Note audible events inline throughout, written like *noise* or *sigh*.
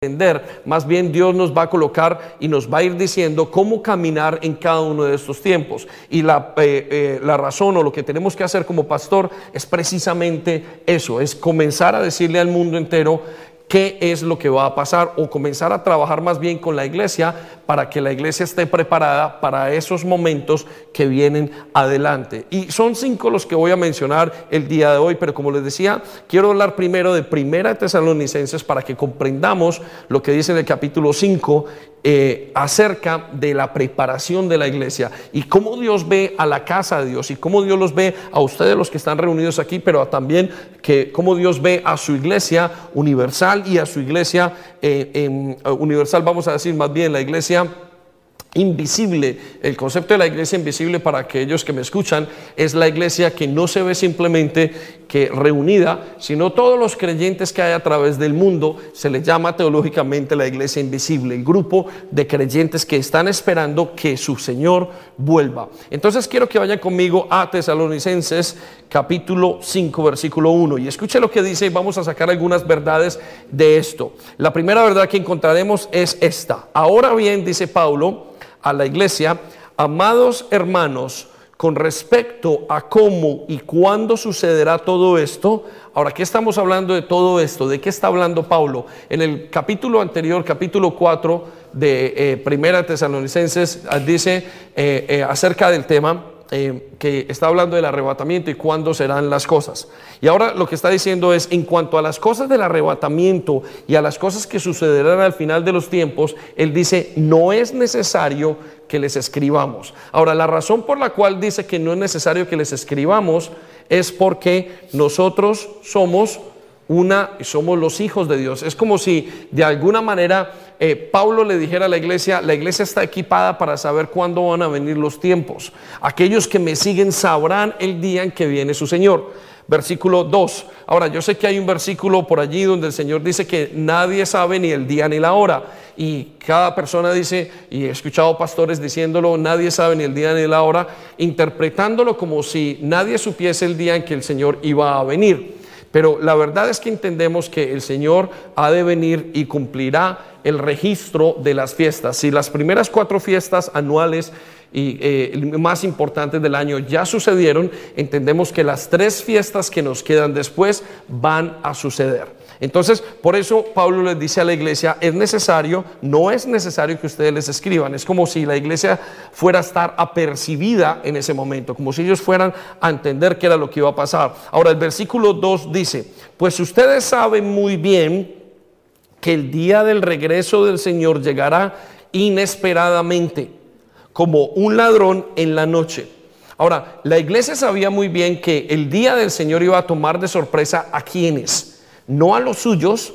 entender, más bien Dios nos va a colocar y nos va a ir diciendo cómo caminar en cada uno de estos tiempos. Y la, eh, eh, la, razón o lo que tenemos que hacer como pastor es precisamente eso, es comenzar a decirle al mundo entero qué es lo que va a pasar o comenzar a trabajar más bien con la iglesia para que la iglesia esté preparada para esos momentos que vienen adelante. Y son cinco los que voy a mencionar el día de hoy, pero como les decía, quiero hablar primero de Primera de Tesalonicenses para que comprendamos lo que dice en el capítulo 5 eh, acerca de la preparación de la iglesia y cómo Dios ve a la casa de Dios y cómo Dios los ve a ustedes los que están reunidos aquí, pero también que cómo Dios ve a su iglesia universal y a su iglesia eh, universal, vamos a decir más bien la iglesia invisible. El concepto de la iglesia invisible para aquellos que me escuchan es la iglesia que no se ve simplemente que reunida, sino todos los creyentes que hay a través del mundo, se le llama teológicamente la iglesia invisible, el grupo de creyentes que están esperando que su Señor vuelva. Entonces quiero que vayan conmigo a Tesalonicenses capítulo 5 versículo 1 y escuche lo que dice y vamos a sacar algunas verdades de esto. La primera verdad que encontraremos es esta. Ahora bien, dice Pablo a la iglesia, amados hermanos, con respecto a cómo y cuándo sucederá todo esto. Ahora, ¿qué estamos hablando de todo esto? ¿De qué está hablando Pablo? En el capítulo anterior, capítulo 4 de eh, Primera Tesalonicenses, ah, dice eh, eh, acerca del tema eh, que está hablando del arrebatamiento y cuándo serán las cosas. Y ahora lo que está diciendo es, en cuanto a las cosas del arrebatamiento y a las cosas que sucederán al final de los tiempos, él dice, no es necesario que les escribamos. Ahora, la razón por la cual dice que no es necesario que les escribamos es porque nosotros somos una, somos los hijos de Dios. Es como si de alguna manera eh, Pablo le dijera a la iglesia, la iglesia está equipada para saber cuándo van a venir los tiempos. Aquellos que me siguen sabrán el día en que viene su Señor. Versículo 2. Ahora, yo sé que hay un versículo por allí donde el Señor dice que nadie sabe ni el día ni la hora. Y cada persona dice, y he escuchado pastores diciéndolo, nadie sabe ni el día ni la hora, interpretándolo como si nadie supiese el día en que el Señor iba a venir. Pero la verdad es que entendemos que el Señor ha de venir y cumplirá el registro de las fiestas. Si las primeras cuatro fiestas anuales y eh, más importantes del año ya sucedieron, entendemos que las tres fiestas que nos quedan después van a suceder. Entonces, por eso Pablo les dice a la iglesia, es necesario, no es necesario que ustedes les escriban, es como si la iglesia fuera a estar apercibida en ese momento, como si ellos fueran a entender qué era lo que iba a pasar. Ahora, el versículo 2 dice, pues ustedes saben muy bien que el día del regreso del Señor llegará inesperadamente, como un ladrón en la noche. Ahora, la iglesia sabía muy bien que el día del Señor iba a tomar de sorpresa a quienes no a los suyos,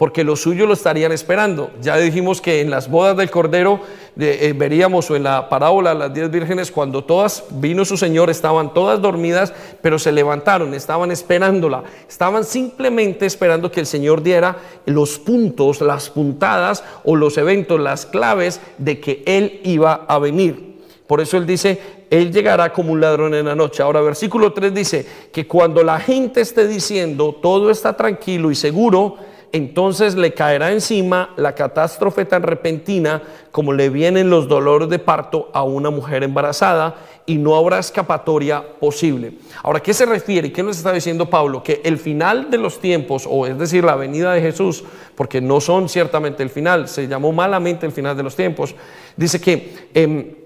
porque los suyos lo estarían esperando. Ya dijimos que en las bodas del Cordero eh, veríamos o en la parábola de las diez vírgenes, cuando todas vino su Señor, estaban todas dormidas, pero se levantaron, estaban esperándola, estaban simplemente esperando que el Señor diera los puntos, las puntadas o los eventos, las claves de que Él iba a venir. Por eso Él dice, él llegará como un ladrón en la noche. Ahora, versículo 3 dice que cuando la gente esté diciendo todo está tranquilo y seguro, entonces le caerá encima la catástrofe tan repentina como le vienen los dolores de parto a una mujer embarazada y no habrá escapatoria posible. Ahora, ¿qué se refiere? ¿Qué nos está diciendo Pablo? Que el final de los tiempos, o es decir, la venida de Jesús, porque no son ciertamente el final, se llamó malamente el final de los tiempos, dice que... Em,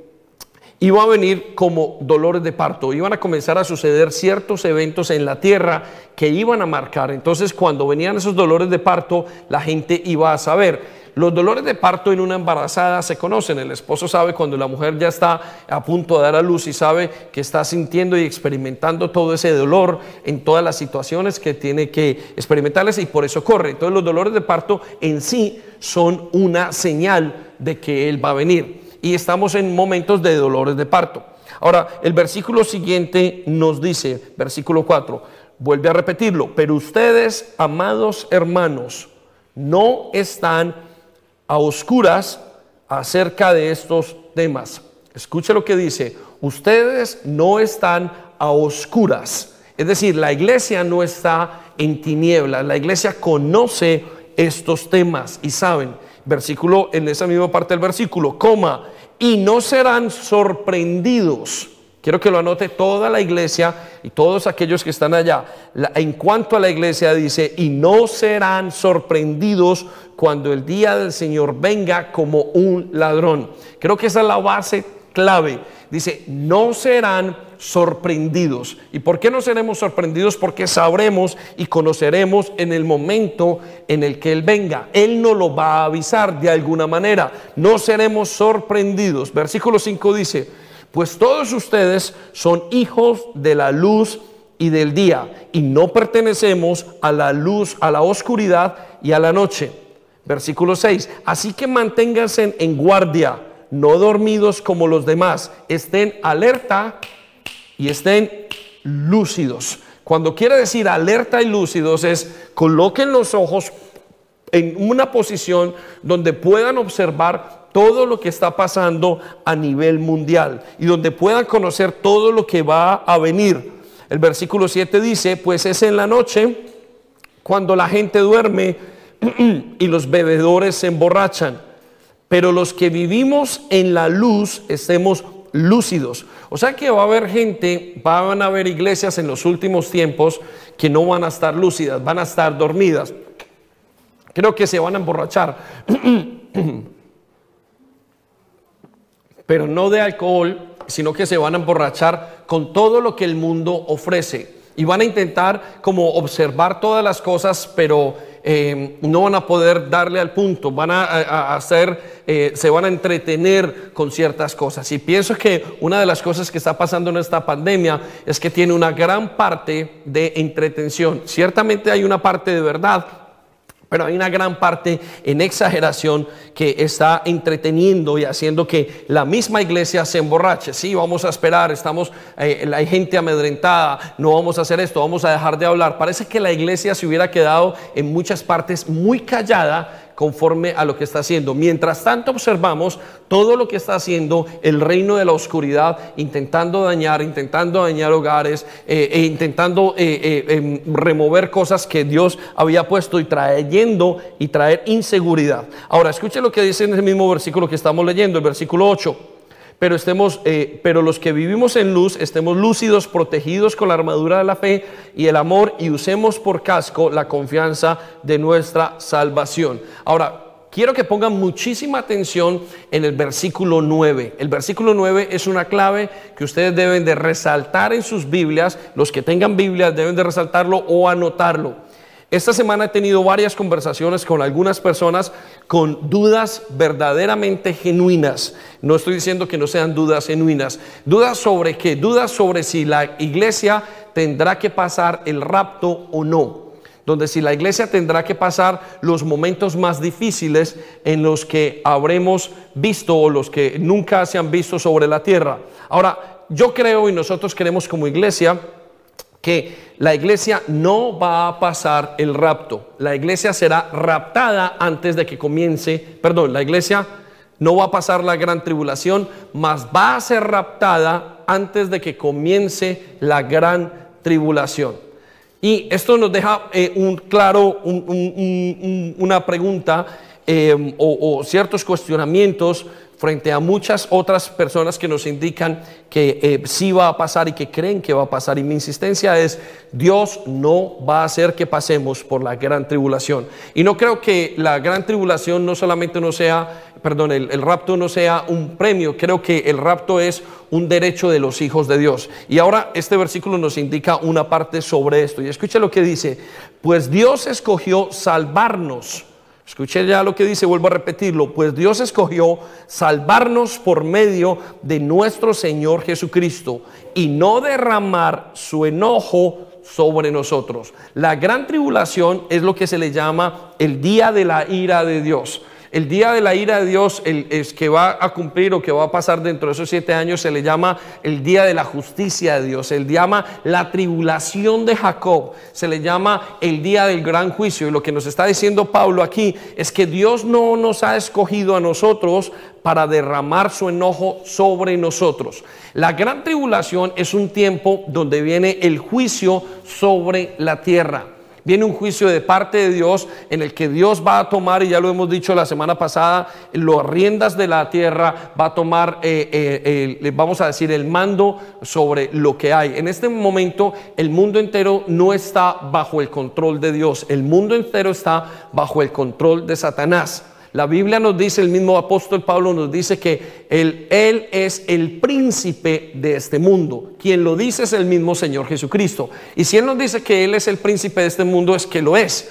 iba a venir como dolores de parto, iban a comenzar a suceder ciertos eventos en la tierra que iban a marcar. Entonces cuando venían esos dolores de parto, la gente iba a saber. Los dolores de parto en una embarazada se conocen. El esposo sabe cuando la mujer ya está a punto de dar a luz y sabe que está sintiendo y experimentando todo ese dolor en todas las situaciones que tiene que experimentarles y por eso corre. Entonces los dolores de parto en sí son una señal de que Él va a venir y estamos en momentos de dolores de parto. Ahora, el versículo siguiente nos dice, versículo 4, vuelve a repetirlo, pero ustedes, amados hermanos, no están a oscuras acerca de estos temas. Escuche lo que dice, ustedes no están a oscuras. Es decir, la iglesia no está en tinieblas, la iglesia conoce estos temas. Y saben, versículo, en esa misma parte del versículo, coma, y no serán sorprendidos. Quiero que lo anote toda la iglesia y todos aquellos que están allá. en cuanto a la iglesia dice, y no serán sorprendidos cuando el día del Señor venga como un ladrón. Creo que esa es la base clave. Dice, no serán sorprendidos. ¿Y por qué no seremos sorprendidos? Porque sabremos y conoceremos en el momento en el que Él venga. Él no lo va a avisar de alguna manera. No seremos sorprendidos. Versículo 5 dice, pues todos ustedes son hijos de la luz y del día y no pertenecemos a la luz, a la oscuridad y a la noche. Versículo 6, así que manténganse en guardia, no dormidos como los demás, estén alerta y estén lúcidos. Cuando quiere decir alerta y lúcidos es coloquen los ojos en una posición donde puedan observar todo lo que está pasando a nivel mundial y donde puedan conocer todo lo que va a venir. El versículo 7 dice, pues es en la noche cuando la gente duerme *clears throat* y los bebedores se emborrachan, pero los que vivimos en la luz estemos lúcidos. O sea que va a haber gente, van a haber iglesias en los últimos tiempos que no van a estar lúcidas, van a estar dormidas. Creo que se van a emborrachar. *clears throat* Pero no de alcohol, sino que se van a emborrachar con todo lo que el mundo ofrece. Y van a intentar como observar todas las cosas, pero eh, no van a poder darle al punto, van a, hacer, eh, se van a entretener con ciertas cosas. Y pienso que una de las cosas que está pasando en esta pandemia es que tiene una gran parte de entretención. Ciertamente hay una parte de verdad, pero hay una gran parte en exageración que está entreteniendo y haciendo que la misma iglesia se emborrache. Sí, vamos a esperar, estamos, eh, hay gente amedrentada, no vamos a hacer esto, vamos a dejar de hablar. Parece que la iglesia se hubiera quedado en muchas partes muy callada conforme a lo que está haciendo. Mientras tanto observamos todo lo que está haciendo el reino de la oscuridad, intentando dañar, intentando dañar hogares, eh, e intentando eh, eh, em, remover cosas que Dios había puesto y trayendo y traer inseguridad. Ahora, escuche lo que dice en el mismo versículo que estamos leyendo, el versículo 8 pero, estemos, eh, pero los que vivimos en luz estemos lúcidos, protegidos con la armadura de la fe y el amor y usemos por casco la confianza de nuestra salvación. Ahora, quiero que pongan muchísima atención en el versículo 9. El versículo 9 es una clave que ustedes deben de resaltar en sus Biblias. Los que tengan Biblias deben de resaltarlo o anotarlo. Esta semana he tenido varias conversaciones con algunas personas con dudas verdaderamente genuinas. No estoy diciendo que no sean dudas genuinas. Dudas sobre qué? Dudas sobre si la iglesia tendrá que pasar el rapto o no. Donde si la iglesia tendrá que pasar los momentos más difíciles en los que habremos visto o los que nunca se han visto sobre la tierra. Ahora, yo creo y nosotros queremos como iglesia que la iglesia no va a pasar el rapto. La iglesia será raptada antes de que comience, perdón, la iglesia no va a pasar la gran tribulación, mas va a ser raptada antes de que comience la gran tribulación. Y esto nos deja eh, un claro, una pregunta eh, o, o ciertos cuestionamientos frente a muchas otras personas que nos indican que eh, sí va a pasar y que creen que va a pasar. Y mi insistencia es, Dios no va a hacer que pasemos por la gran tribulación. Y no creo que la gran tribulación no solamente no sea, perdón, el, el rapto no sea un premio, creo que el rapto es un derecho de los hijos de Dios. Y ahora este versículo nos indica una parte sobre esto. Y escucha lo que dice, pues Dios escogió salvarnos Escuché ya lo que dice, vuelvo a repetirlo, pues Dios escogió salvarnos por medio de nuestro Señor Jesucristo y no derramar su enojo sobre nosotros. La gran tribulación es lo que se le llama el día de la ira de Dios. El día de la ira de Dios, el, que va a cumplir o que va a pasar dentro de esos siete años, se le llama el día de la justicia de Dios. Se le llama la tribulación de Jacob. Se le llama el día del gran juicio. Y lo que nos está diciendo Pablo aquí es que Dios no nos ha escogido a nosotros para derramar su enojo sobre nosotros. La gran tribulación es un tiempo donde viene el juicio sobre la tierra. Viene un juicio de parte de Dios en el que Dios va a tomar, y ya lo hemos dicho la semana pasada, las riendas de la tierra, va a tomar, eh, eh, vamos a decir, el mando sobre lo que hay. En este momento el mundo entero no está bajo el control de Dios, el mundo entero está bajo el control de Satanás. La Biblia nos dice, el mismo apóstol Pablo nos dice que él, él, es el príncipe de este mundo. Quien lo dice es el mismo Señor Jesucristo. Y si Él nos dice que Él es el príncipe de este mundo, es que lo es.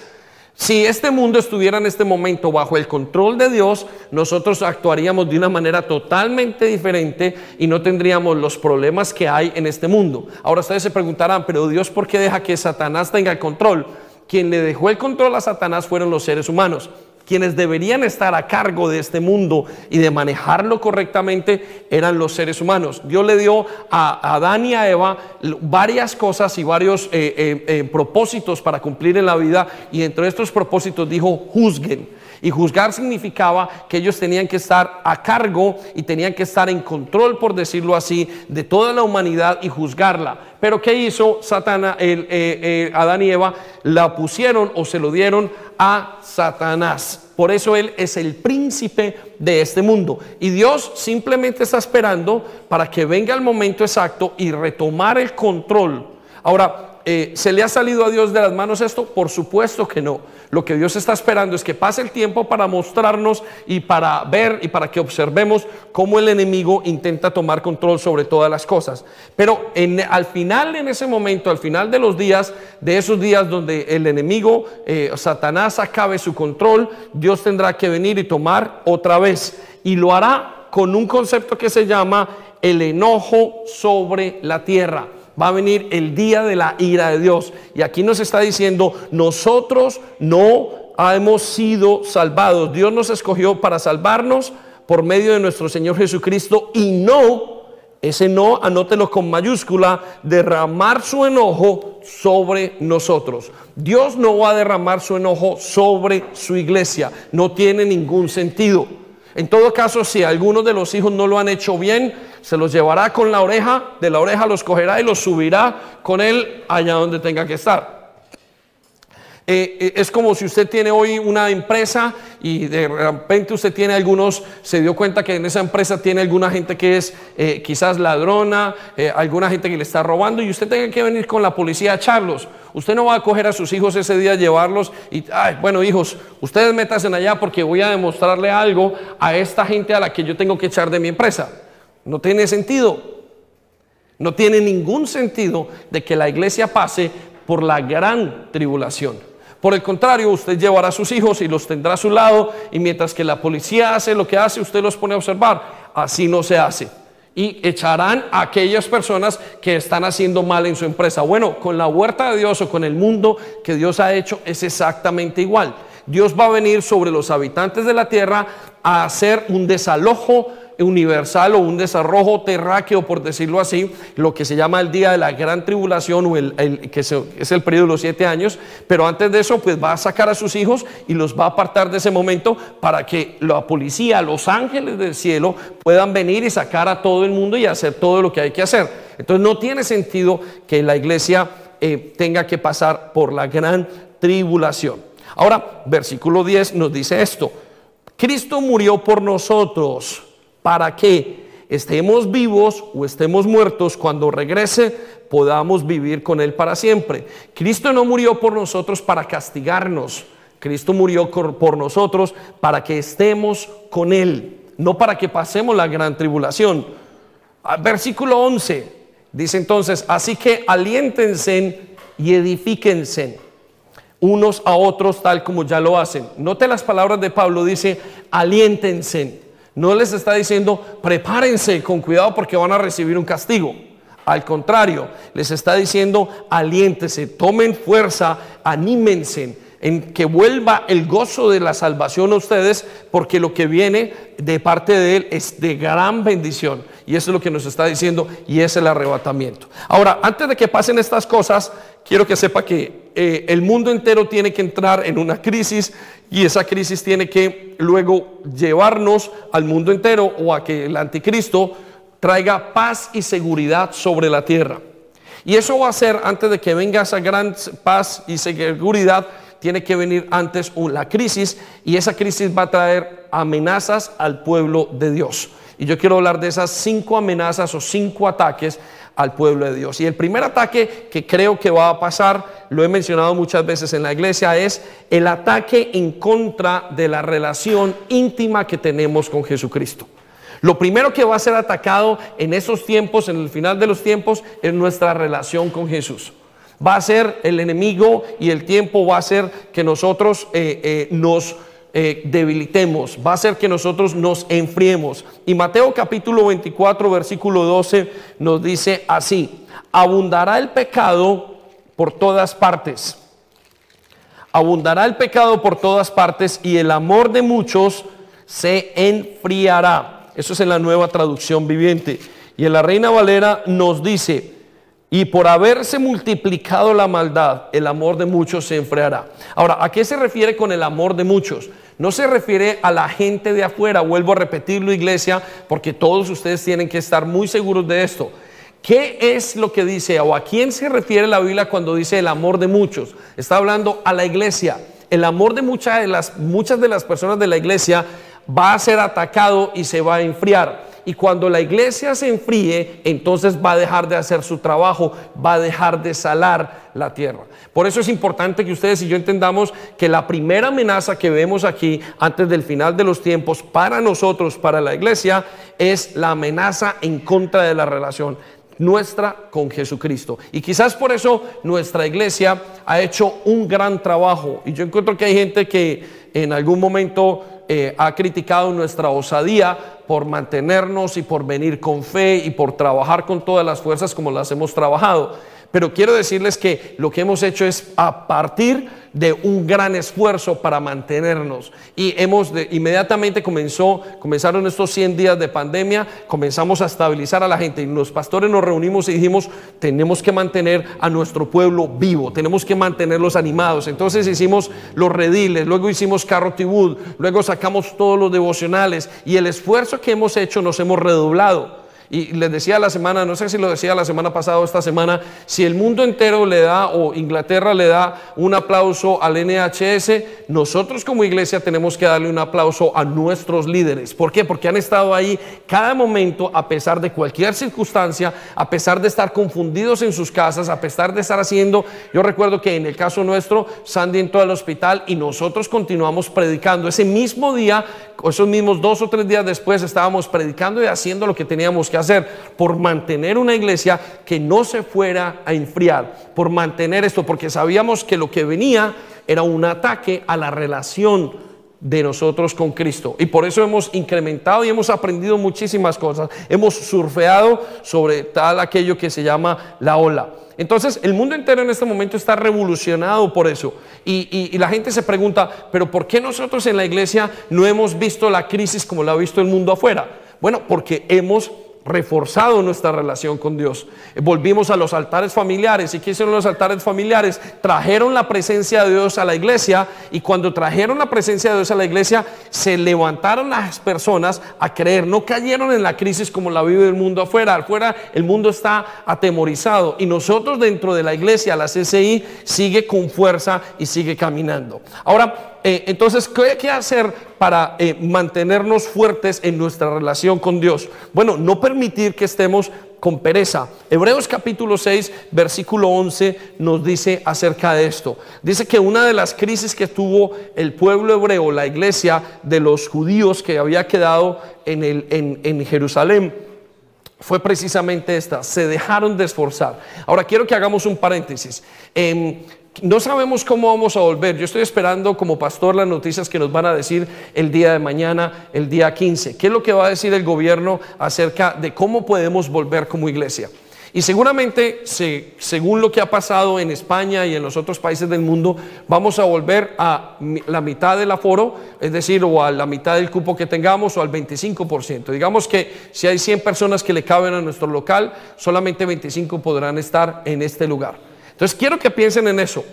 Si este mundo estuviera en este momento bajo el control de Dios, nosotros actuaríamos de una manera totalmente diferente y no tendríamos los problemas que hay en este mundo. Ahora ustedes se preguntarán, pero Dios, ¿por qué deja que Satanás tenga el control? Quien le dejó el control a Satanás fueron los seres humanos quienes deberían estar a cargo de este mundo y de manejarlo correctamente eran los seres humanos. Dios le dio a Adán y a Eva varias cosas y varios eh, eh, eh, propósitos para cumplir en la vida y entre estos propósitos dijo juzguen. Y juzgar significaba que ellos tenían que estar a cargo y tenían que estar en control, por decirlo así, de toda la humanidad y juzgarla. Pero ¿qué hizo Satana, el, Adán y Eva? La pusieron o se lo dieron a Satanás. Por eso Él es el príncipe de este mundo. Y Dios simplemente está esperando para que venga el momento exacto y retomar el control. Ahora, eh, ¿se le ha salido a Dios de las manos esto? Por supuesto que no. Lo que Dios está esperando es que pase el tiempo para mostrarnos y para ver y para que observemos cómo el enemigo intenta tomar control sobre todas las cosas. Pero al final, en ese momento, al final de los días, de esos días donde el enemigo, eh, Satanás, acabe su control, Dios tendrá que venir y tomar otra vez. Y lo hará con un concepto que se llama el enojo sobre la tierra va a venir el día de la ira de Dios. Y aquí nos está diciendo, nosotros no hemos sido salvados. Dios nos escogió para salvarnos por medio de nuestro Señor Jesucristo y no, ese no, anótelo con mayúscula, derramar su enojo sobre nosotros. Dios no va a derramar su enojo sobre su iglesia. No tiene ningún sentido. En todo caso, si algunos de los hijos no lo han hecho bien, se los llevará con la oreja, de la oreja los cogerá y los subirá con él allá donde tenga que estar. Eh, eh, es como si usted tiene hoy una empresa y de repente usted tiene algunos, se dio cuenta que en esa empresa tiene alguna gente que es eh, quizás ladrona, alguna gente que le está robando y usted tenga que venir con la policía a echarlos. Usted no va a coger a sus hijos ese día, llevarlos y, ay, bueno hijos, ustedes métanse allá porque voy a demostrarle algo a esta gente a la que yo tengo que echar de mi empresa. No tiene sentido. No tiene ningún sentido de que la iglesia pase por la gran tribulación. Por el contrario, usted llevará a sus hijos y los tendrá a su lado y mientras que la policía hace lo que hace, usted los pone a observar. Así no se hace. Y echarán a aquellas personas que están haciendo mal en su empresa. Bueno, con la huerta de Dios o con el mundo que Dios ha hecho es exactamente igual. Dios va a venir sobre los habitantes de la tierra a hacer un desalojo universal o un desarrollo terráqueo, por decirlo así, lo que se llama el día de la gran tribulación o el, que es el periodo de los siete años, pero antes de eso pues va a sacar a sus hijos y los va a apartar de ese momento para que la policía, los ángeles del cielo puedan venir y sacar a todo el mundo y hacer todo lo que hay que hacer. Entonces no tiene sentido que la iglesia eh, tenga que pasar por la gran tribulación. Ahora, versículo 10 nos dice esto. Cristo murió por nosotros para que estemos vivos o estemos muertos, cuando regrese podamos vivir con Él para siempre. Cristo no murió por nosotros para castigarnos, Cristo murió por nosotros para que estemos con Él, no para que pasemos la gran tribulación. Ah, versículo 11 dice entonces, así que aliéntense y edifíquense unos a otros tal como ya lo hacen. Note las palabras de Pablo, dice, aliéntense. No les está diciendo, prepárense con cuidado porque van a recibir un castigo. Al contrario, les está diciendo, aliéntese, tomen fuerza, anímense en que vuelva el gozo de la salvación a ustedes, porque lo que viene de parte de Él es de gran bendición. Y eso es lo que nos está diciendo y es el arrebatamiento. Ahora, antes de que pasen estas cosas, quiero que sepa que eh, el mundo entero tiene que entrar en una crisis y esa crisis tiene que luego llevarnos al mundo entero o a que el anticristo traiga paz y seguridad sobre la tierra. Y eso va a ser antes de que venga esa gran paz y seguridad, tiene que venir antes la crisis y esa crisis va a traer amenazas al pueblo de Dios. Y yo quiero hablar de esas cinco amenazas o cinco ataques al pueblo de Dios. Y el primer ataque que creo que va a pasar, lo he mencionado muchas veces en la iglesia, es el ataque en contra de la relación íntima que tenemos con Jesucristo. Lo primero que va a ser atacado en esos tiempos, en el final de los tiempos, es nuestra relación con Jesús. Va a ser el enemigo y el tiempo va a ser que nosotros eh, eh, nos eh, debilitemos, va a ser que nosotros nos enfriemos. Y Mateo capítulo 24, versículo 12 nos dice así, abundará el pecado por todas partes. Abundará el pecado por todas partes y el amor de muchos se enfriará. Eso es en la nueva traducción viviente. Y en la Reina Valera nos dice, y por haberse multiplicado la maldad, el amor de muchos se enfriará. Ahora, ¿a qué se refiere con el amor de muchos? No se refiere a la gente de afuera, vuelvo a repetirlo iglesia, porque todos ustedes tienen que estar muy seguros de esto. ¿Qué es lo que dice o a quién se refiere la Biblia cuando dice el amor de muchos? Está hablando a la iglesia. El amor de muchas de las, muchas de las personas de la iglesia va a ser atacado y se va a enfriar. Y cuando la iglesia se enfríe, entonces va a dejar de hacer su trabajo, va a dejar de salar la tierra. Por eso es importante que ustedes y yo entendamos que la primera amenaza que vemos aquí antes del final de los tiempos para nosotros, para la iglesia, es la amenaza en contra de la relación nuestra con Jesucristo. Y quizás por eso nuestra iglesia ha hecho un gran trabajo. Y yo encuentro que hay gente que en algún momento eh, ha criticado nuestra osadía por mantenernos y por venir con fe y por trabajar con todas las fuerzas como las hemos trabajado. Pero quiero decirles que lo que hemos hecho es a partir de un gran esfuerzo para mantenernos. Y hemos inmediatamente comenzó, comenzaron estos 100 días de pandemia, comenzamos a estabilizar a la gente y los pastores nos reunimos y dijimos, tenemos que mantener a nuestro pueblo vivo, tenemos que mantenerlos animados. Entonces hicimos los rediles, luego hicimos carro tibud, luego sacamos todos los devocionales y el esfuerzo que hemos hecho nos hemos redoblado. Y les decía la semana, no sé si lo decía la semana pasada o esta semana, si el mundo entero le da o Inglaterra le da un aplauso al NHS, nosotros como iglesia tenemos que darle un aplauso a nuestros líderes. ¿Por qué? Porque han estado ahí cada momento a pesar de cualquier circunstancia, a pesar de estar confundidos en sus casas, a pesar de estar haciendo, yo recuerdo que en el caso nuestro, Sandy entró al hospital y nosotros continuamos predicando. Ese mismo día, esos mismos dos o tres días después, estábamos predicando y haciendo lo que teníamos que hacer hacer por mantener una iglesia que no se fuera a enfriar, por mantener esto, porque sabíamos que lo que venía era un ataque a la relación de nosotros con Cristo. Y por eso hemos incrementado y hemos aprendido muchísimas cosas. Hemos surfeado sobre tal aquello que se llama la ola. Entonces, el mundo entero en este momento está revolucionado por eso. Y, y, la gente se pregunta, pero ¿por qué nosotros en la iglesia no hemos visto la crisis como la ha visto el mundo afuera? Bueno, porque hemos reforzado nuestra relación con Dios. Volvimos a los altares familiares. ¿Y qué hicieron los altares familiares? Trajeron la presencia de Dios a la iglesia y cuando trajeron la presencia de Dios a la iglesia, se levantaron las personas a creer. No cayeron en la crisis como la vive el mundo afuera. Afuera el mundo está atemorizado y nosotros dentro de la iglesia, la CCI, sigue con fuerza y sigue caminando. Ahora, eh, entonces, ¿qué, hacer para eh, mantenernos fuertes en nuestra relación con Dios? Bueno, no permitir que estemos con pereza. Hebreos capítulo 6, versículo 11 nos dice acerca de esto. Dice que una de las crisis que tuvo el pueblo hebreo, la iglesia de los judíos que había quedado en, Jerusalén, fue precisamente esta, se dejaron de esforzar. Ahora quiero que hagamos un paréntesis. No sabemos cómo vamos a volver. Yo estoy esperando como pastor las noticias que nos van a decir el día de mañana, el día 15. ¿Qué es lo que va a decir el gobierno acerca de cómo podemos volver como iglesia? Y seguramente, según lo que ha pasado en España y en los otros países del mundo, vamos a volver a la mitad del aforo, es decir, o a la mitad del cupo que tengamos o al 25%. Digamos que si hay 100 personas que le caben a nuestro local, solamente 25 podrán estar en este lugar. Entonces quiero que piensen en eso.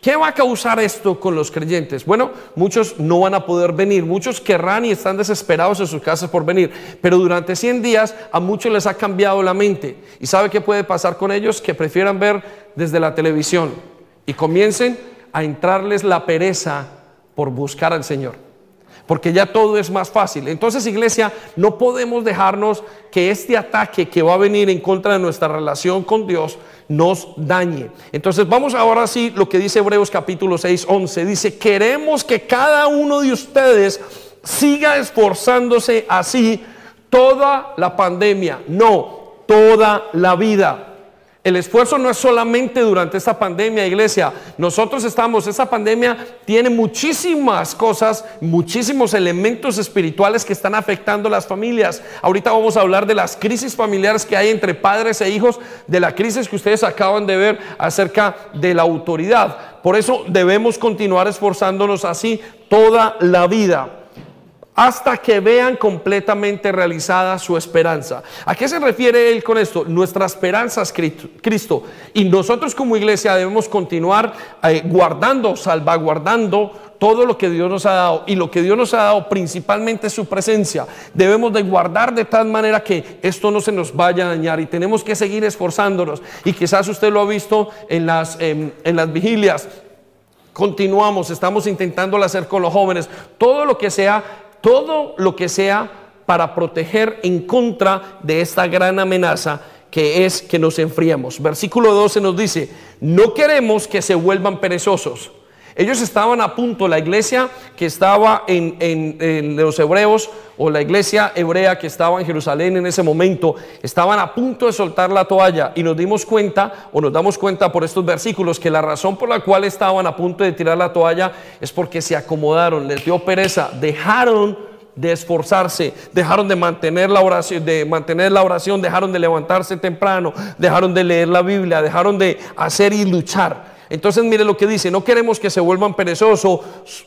¿Qué va a causar esto con los creyentes? Bueno, muchos no van a poder venir, muchos querrán y están desesperados en sus casas por venir, pero durante 100 días a muchos les ha cambiado la mente. ¿Y sabe qué puede pasar con ellos? Que prefieran ver desde la televisión y comiencen a entrarles la pereza por buscar al Señor porque ya todo es más fácil. Entonces, iglesia, no podemos dejarnos que este ataque que va a venir en contra de nuestra relación con Dios nos dañe. Entonces, vamos ahora sí lo que dice Hebreos capítulo 6, 11. Dice, queremos que cada uno de ustedes siga esforzándose así toda la pandemia, no, toda la vida. El esfuerzo no es solamente durante esta pandemia, iglesia. Nosotros estamos, esta pandemia tiene muchísimas cosas, muchísimos elementos espirituales que están afectando a las familias. Ahorita vamos a hablar de las crisis familiares que hay entre padres e hijos, de la crisis que ustedes acaban de ver acerca de la autoridad. Por eso debemos continuar esforzándonos así toda la vida hasta que vean completamente realizada su esperanza. ¿A qué se refiere él con esto? Nuestra esperanza es Cristo. Y nosotros como iglesia debemos continuar eh, guardando, salvaguardando todo lo que Dios nos ha dado. Y lo que Dios nos ha dado principalmente su presencia. Debemos de guardar de tal manera que esto no se nos vaya a dañar. Y tenemos que seguir esforzándonos. Y quizás usted lo ha visto en las, em, en las vigilias continuamos, estamos intentando hacer con los jóvenes, todo lo que sea todo lo que sea para proteger en contra de esta gran amenaza que es que nos enfriemos. Versículo 12 nos dice, no queremos que se vuelvan perezosos. Ellos estaban a punto, la iglesia que estaba en, los hebreos o la iglesia hebrea que estaba en Jerusalén en ese momento, estaban a punto de soltar la toalla y nos dimos cuenta o nos damos cuenta por estos versículos que la razón por la cual estaban a punto de tirar la toalla es porque se acomodaron, les dio pereza, dejaron de esforzarse, dejaron de mantener la oración, de mantener la oración, dejaron de levantarse temprano, dejaron de leer la Biblia, dejaron de hacer y luchar. Entonces mire lo que dice, no queremos que se vuelvan perezosos,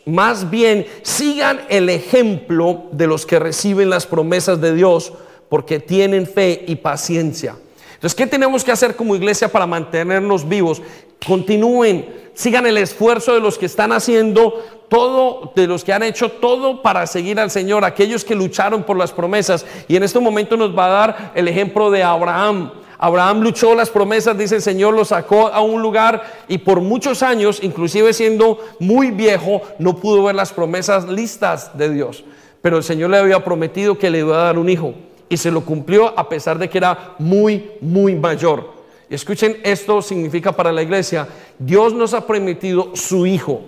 más bien sigan el ejemplo de los que reciben las promesas de Dios porque tienen fe y paciencia. Entonces, ¿qué tenemos que hacer como iglesia para mantenernos vivos? Continúen, sigan el esfuerzo de los que están haciendo todo, de los que han hecho todo para seguir al Señor, aquellos que lucharon por las promesas. Y en este momento nos va a dar el ejemplo de Abraham. Abraham luchó las promesas, dice el Señor, lo sacó a un lugar y por muchos años, inclusive siendo muy viejo, no pudo ver las promesas listas de Dios. Pero el Señor le había prometido que le iba a dar un hijo y se lo cumplió a pesar de que era muy, muy mayor. Y escuchen, esto significa para la iglesia, Dios nos ha prometido su hijo.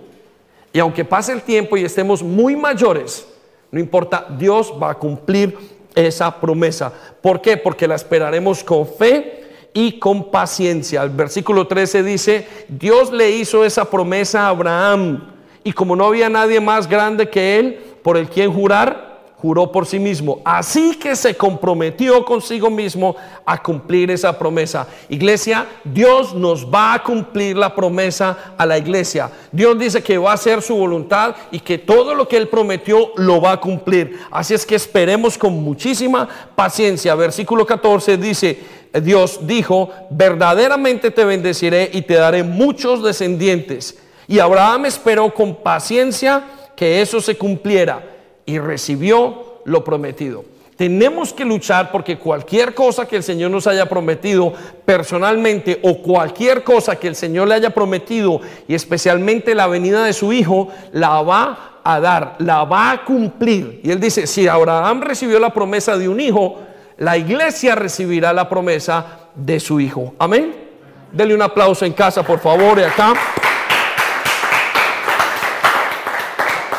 Y aunque pase el tiempo y estemos muy mayores, no importa, Dios va a cumplir esa promesa. ¿Por qué? Porque la esperaremos con fe y con paciencia. El versículo 13 dice, Dios le hizo esa promesa a Abraham y como no había nadie más grande que él por el quien jurar, juró por sí mismo. Así que se comprometió consigo mismo a cumplir esa promesa. Iglesia, Dios nos va a cumplir la promesa a la iglesia. Dios dice que va a hacer su voluntad y que todo lo que Él prometió lo va a cumplir. Así es que esperemos con muchísima paciencia. Versículo 14 dice, Dios dijo, verdaderamente te bendeciré y te daré muchos descendientes. Y Abraham esperó con paciencia que eso se cumpliera y recibió lo prometido. Tenemos que luchar porque cualquier cosa que el Señor nos haya prometido personalmente o cualquier cosa que el Señor le haya prometido y especialmente la venida de su Hijo, la va a dar, la va a cumplir. Y él dice, si Abraham recibió la promesa de un hijo, la iglesia recibirá la promesa de su Hijo. Amén. Dele un aplauso en casa, por favor, y acá.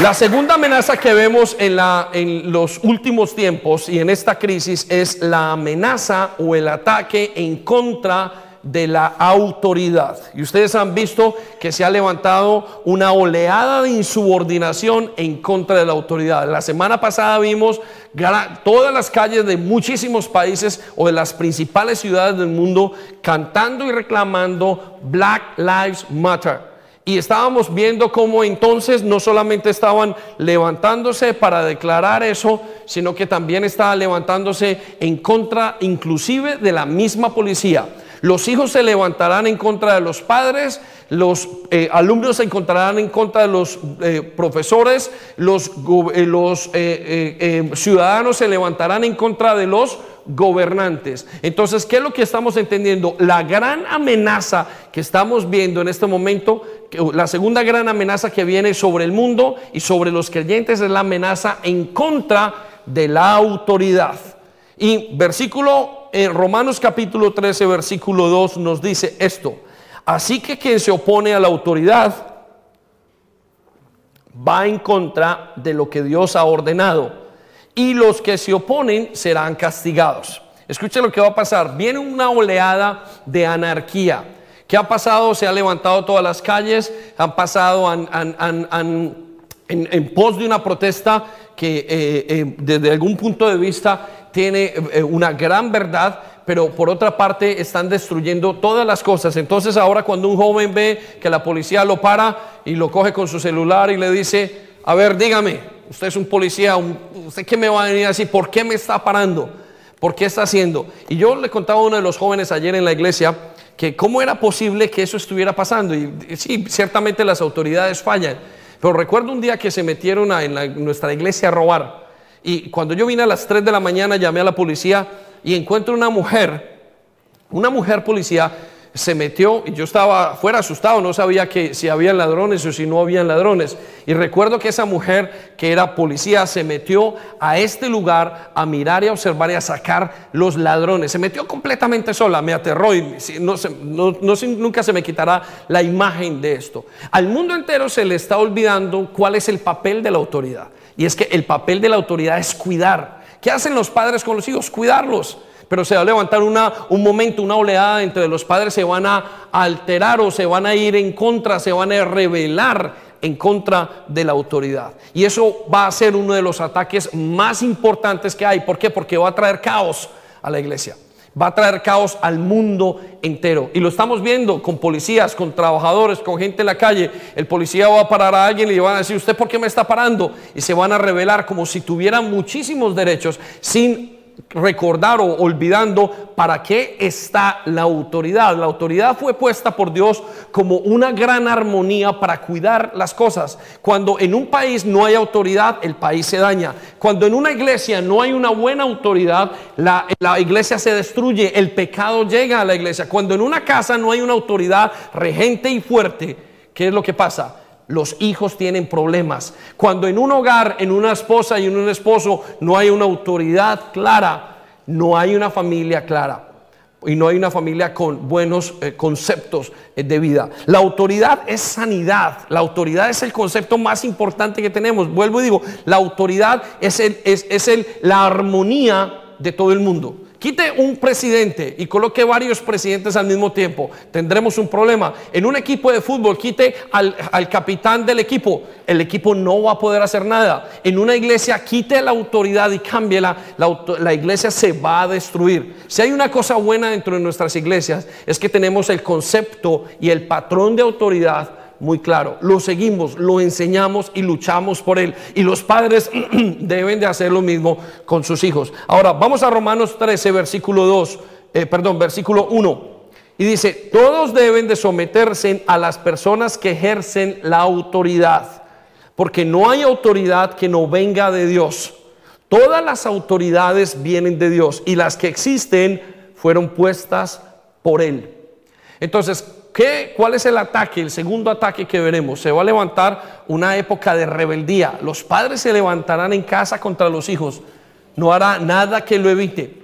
La segunda amenaza que vemos en, la, los últimos tiempos y en esta crisis es la amenaza o el ataque en contra de la autoridad. Y ustedes han visto que se ha levantado una oleada de insubordinación en contra de la autoridad. La semana pasada vimos todas las calles de muchísimos países o de las principales ciudades del mundo cantando y reclamando Black Lives Matter. Y estábamos viendo cómo entonces no solamente estaban levantándose para declarar eso, sino que también estaban levantándose en contra inclusive de la misma policía. Los hijos se levantarán en contra de los padres, los eh, alumnos se encontrarán en contra de los eh, profesores, los, eh, los ciudadanos se levantarán en contra de los gobernantes. Entonces, ¿qué es lo que estamos entendiendo? La gran amenaza que estamos viendo en este momento, la segunda gran amenaza que viene sobre el mundo y sobre los creyentes es la amenaza en contra de la autoridad. Y versículo en Romanos capítulo 13, versículo 2 nos dice esto. Así que quien se opone a la autoridad va en contra de lo que Dios ha ordenado y los que se oponen serán castigados. Escuche lo que va a pasar. Viene una oleada de anarquía. ¿Qué ha pasado? Se ha levantado todas las calles, han pasado en, pos de una protesta que eh, eh, desde algún punto de vista tiene eh, una gran verdad, pero por otra parte están destruyendo todas las cosas. Entonces ahora cuando un joven ve que la policía lo para y lo coge con su celular y le dice, a ver, dígame, usted es un policía, ¿usted qué me va a venir a decir? ¿Por qué me está parando? ¿Por qué está haciendo? Y yo le contaba a uno de los jóvenes ayer en la iglesia que cómo era posible que eso estuviera pasando. Y, sí, ciertamente las autoridades fallan. Pero recuerdo un día que se metieron en nuestra iglesia a robar. Y cuando yo vine a las 3 de la mañana llamé a la policía y encuentro una mujer, una mujer policía se metió y yo estaba fuera asustado, no sabía que si había ladrones o si no habían ladrones. Y recuerdo que esa mujer que era policía se metió a este lugar a mirar y a observar y a sacar los ladrones. Se metió completamente sola, me aterró y no, nunca se me quitará la imagen de esto. Al mundo entero se le está olvidando cuál es el papel de la autoridad. Y es que el papel de la autoridad es cuidar. ¿Qué hacen los padres con los hijos? Cuidarlos pero se va a levantar una, un momento, una oleada entre los padres, se van a alterar o se van a ir en contra, se van a rebelar en contra de la autoridad. Y eso va a ser uno de los ataques más importantes que hay. ¿Por qué? Porque va a traer caos a la iglesia. Va a traer caos al mundo entero. Y lo estamos viendo con policías, con trabajadores, con gente en la calle. El policía va a parar a alguien y le van a decir, ¿usted por qué me está parando? Y se van a revelar como si tuvieran muchísimos derechos sin recordar o olvidando para qué está la autoridad. La autoridad fue puesta por Dios como una gran armonía para cuidar las cosas. Cuando en un país no hay autoridad, el país se daña. Cuando en una iglesia no hay una buena autoridad, la, la iglesia se destruye, el pecado llega a la iglesia. Cuando en una casa no hay una autoridad regente y fuerte, ¿qué es lo que pasa? Los hijos tienen problemas. Cuando en un hogar, en una esposa y en un esposo no hay una autoridad clara, no hay una familia clara y no hay una familia con buenos eh, conceptos eh, de vida. La autoridad es sanidad, la autoridad es el concepto más importante que tenemos. Vuelvo y digo, la autoridad es, el, es, es el, la armonía de todo el mundo. Quite un presidente y coloque varios presidentes al mismo tiempo. Tendremos un problema. En un equipo de fútbol, quite al, capitán del equipo. El equipo no va a poder hacer nada. En una iglesia, quite la autoridad y cámbiela. La, iglesia se va a destruir. Si hay una cosa buena dentro de nuestras iglesias, es que tenemos el concepto y el patrón de autoridad muy claro. Lo seguimos, lo enseñamos y luchamos por él. Y los padres *clears throat* deben de hacer lo mismo con sus hijos. Ahora, vamos a Romanos 13, versículo 2, eh, perdón, versículo 1. Y dice, todos deben de someterse a las personas que ejercen la autoridad, porque no hay autoridad que no venga de Dios. Todas las autoridades vienen de Dios y las que existen fueron puestas por Él. Entonces, ¿Qué, ¿Cuál es el ataque? El segundo ataque que veremos. Se va a levantar una época de rebeldía. Los padres se levantarán en casa contra los hijos. No hará nada que lo evite.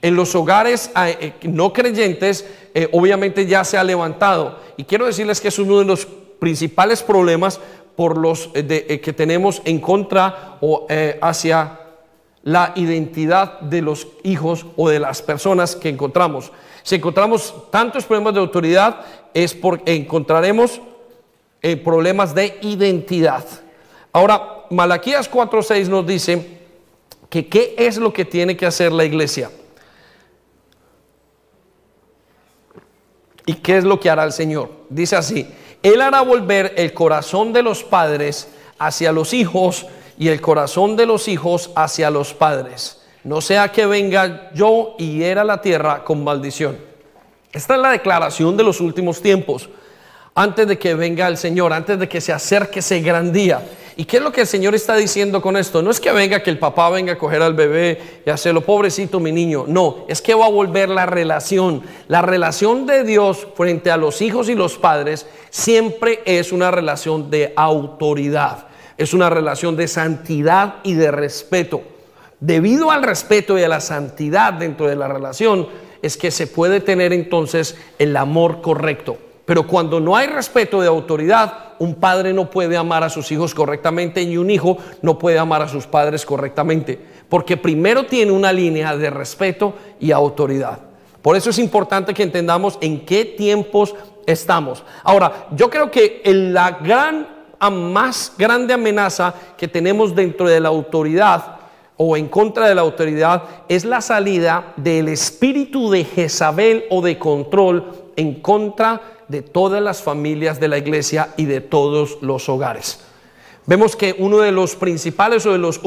En los hogares eh, eh, no creyentes, eh, obviamente ya se ha levantado. Y quiero decirles que es uno de los principales problemas por los que tenemos en contra o hacia la identidad de los hijos o de las personas que encontramos. Si encontramos tantos problemas de autoridad, es porque encontraremos eh, problemas de identidad. Ahora, Malaquías 4:6 nos dice que qué es lo que tiene que hacer la iglesia. ¿Y qué es lo que hará el Señor? Dice así, Él hará volver el corazón de los padres hacia los hijos y el corazón de los hijos hacia los padres no sea que venga yo y hiera la tierra con maldición. Esta es la declaración de los últimos tiempos, antes de que venga el Señor, antes de que se acerque ese gran día. ¿Y qué es lo que el Señor está diciendo con esto? No es que venga, que el papá venga a coger al bebé y hacerlo, pobrecito mi niño. No, es que va a volver la relación. La relación de Dios frente a los hijos y los padres siempre es una relación de autoridad. Es una relación de santidad y de respeto. Debido al respeto y a la santidad dentro de la relación, es que se puede tener entonces el amor correcto. Pero cuando no hay respeto de autoridad, un padre no puede amar a sus hijos correctamente y un hijo no puede amar a sus padres correctamente, porque primero tiene una línea de respeto y autoridad. Por eso es importante que entendamos en qué tiempos estamos. Ahora, yo creo que la gran, más grande amenaza que tenemos dentro de la autoridad o en contra de la autoridad es la salida del espíritu de Jezabel o de control en contra de todas las familias de la iglesia y de todos los hogares. Vemos que uno de los principales o de los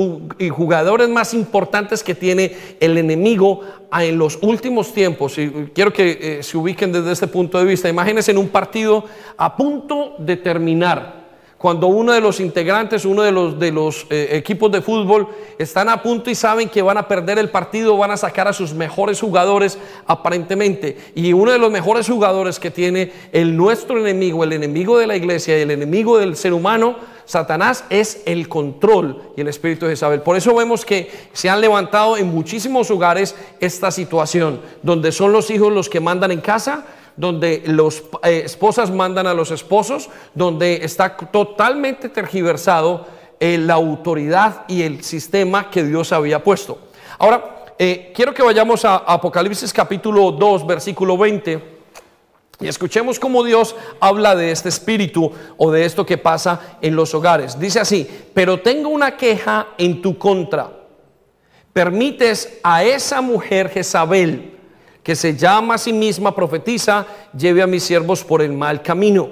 jugadores más importantes que tiene el enemigo en los últimos tiempos, y quiero que eh, se ubiquen desde este punto de vista, imagínense en un partido a punto de terminar, cuando uno de los integrantes, uno de los, de los eh, equipos de fútbol están a punto y saben que van a perder el partido, van a sacar a sus mejores jugadores aparentemente. Y uno de los mejores jugadores que tiene el nuestro enemigo, el enemigo de la iglesia y el enemigo del ser humano, Satanás, es el control y el espíritu de Isabel. Por eso vemos que se han levantado en muchísimos lugares esta situación, donde son los hijos los que mandan en casa donde las eh, esposas mandan a los esposos, donde está totalmente tergiversado eh, la autoridad y el sistema que Dios había puesto. Ahora, eh, quiero que vayamos a Apocalipsis capítulo 2, versículo 20. Y escuchemos cómo Dios habla de este espíritu o de esto que pasa en los hogares. Dice así, pero tengo una queja en tu contra. Permites a esa mujer Jezabel que se llama a sí misma profetiza, lleve a mis siervos por el mal camino.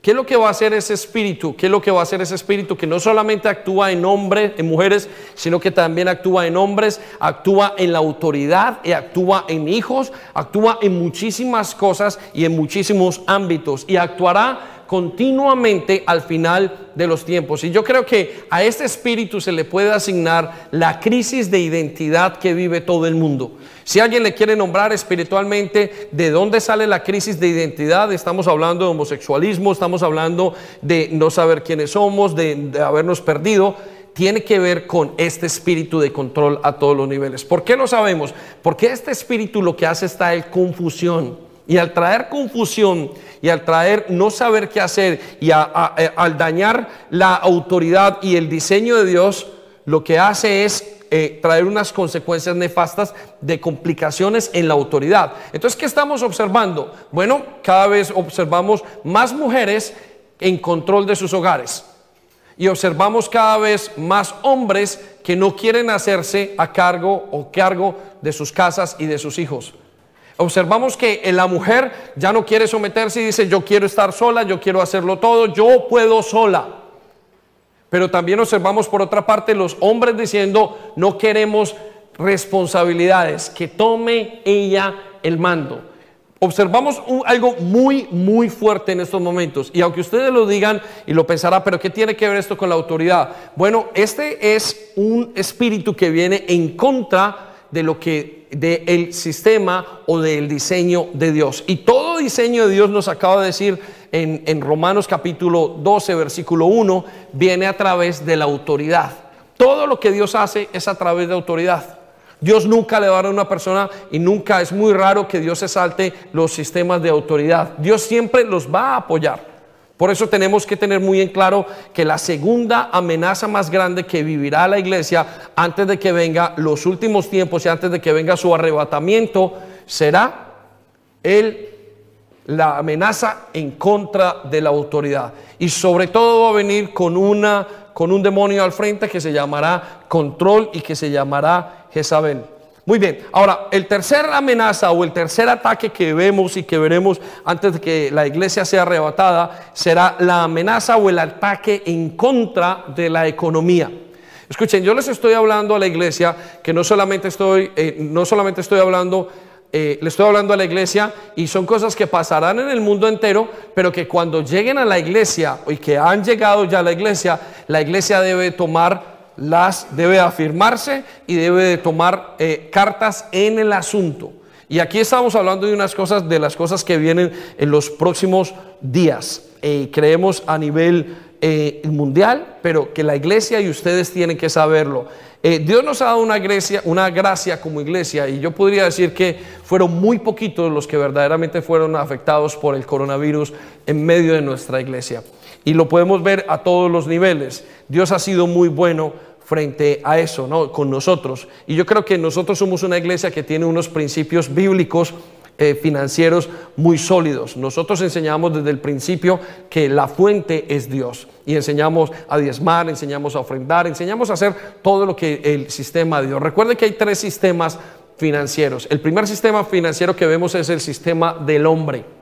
¿Qué es lo que va a hacer ese espíritu? ¿Qué es lo que va a hacer ese espíritu que no solamente actúa en hombres, en mujeres, sino que también actúa en hombres, actúa en la autoridad y actúa en hijos, actúa en muchísimas cosas y en muchísimos ámbitos y actuará continuamente al final de los tiempos. Y yo creo que a este espíritu se le puede asignar la crisis de identidad que vive todo el mundo. Si alguien le quiere nombrar espiritualmente de dónde sale la crisis de identidad, estamos hablando de homosexualismo, estamos hablando de no saber quiénes somos, de, habernos perdido tiene que ver con este espíritu de control a todos los niveles. ¿Por qué lo sabemos? Porque este espíritu lo que hace es traer confusión. Y al traer confusión y al traer no saber qué hacer y eh, al dañar la autoridad y el diseño de Dios, lo que hace es eh, traer unas consecuencias nefastas de complicaciones en la autoridad. Entonces, ¿qué estamos observando? Bueno, cada vez observamos más mujeres en control de sus hogares. Y observamos cada vez más hombres que no quieren hacerse a cargo o cargo de sus casas y de sus hijos. Observamos que la mujer ya no quiere someterse y dice, yo quiero estar sola, yo quiero hacerlo todo, yo puedo sola. Pero también observamos por otra parte los hombres diciendo, no queremos responsabilidades, que tome ella el mando. Observamos algo muy, muy fuerte en estos momentos. Y aunque ustedes lo digan y lo pensarán, pero ¿qué tiene que ver esto con la autoridad? Bueno, este es un espíritu que viene en contra de lo que del sistema o del diseño de Dios. Y todo diseño de Dios nos acaba de decir en, en Romanos capítulo 12, versículo 1, viene a través de la autoridad. Todo lo que Dios hace es a través de autoridad. Dios nunca le va a dar a una persona y nunca es muy raro que Dios se salte los sistemas de autoridad. Dios siempre los va a apoyar. Por eso tenemos que tener muy en claro que la segunda amenaza más grande que vivirá la iglesia antes de que venga los últimos tiempos y antes de que venga su arrebatamiento será el, la amenaza en contra de la autoridad. Y sobre todo va a venir con, una, con un demonio al frente que se llamará control y que se llamará Jezabel. Muy bien, ahora el tercer amenaza o el tercer ataque que vemos y que veremos antes de que la iglesia sea arrebatada será la amenaza o el ataque en contra de la economía. Escuchen, yo les estoy hablando a la iglesia que no solamente estoy, eh, no solamente estoy hablando eh, le estoy hablando a la iglesia y son cosas que pasarán en el mundo entero, pero que cuando lleguen a la iglesia y que han llegado ya a la iglesia, la iglesia debe tomar las, debe afirmarse y debe de tomar eh, cartas en el asunto. Y aquí estamos hablando de unas cosas, de las cosas que vienen en los próximos días. Eh, creemos a nivel mundial, pero que la iglesia y ustedes tienen que saberlo. Eh, Dios nos ha dado una gracia, una gracia como iglesia y yo podría decir que fueron muy poquitos los que verdaderamente fueron afectados por el coronavirus en medio de nuestra iglesia. Y lo podemos ver a todos los niveles. Dios ha sido muy bueno frente a eso, ¿no? Con nosotros. Y yo creo que nosotros somos una iglesia que tiene unos principios bíblicos eh, financieros muy sólidos. Nosotros enseñamos desde el principio que la fuente es Dios y enseñamos a diezmar, enseñamos a ofrendar, enseñamos a hacer todo lo que el sistema de Dios. Recuerden que hay tres sistemas financieros. El primer sistema financiero que vemos es el sistema del hombre.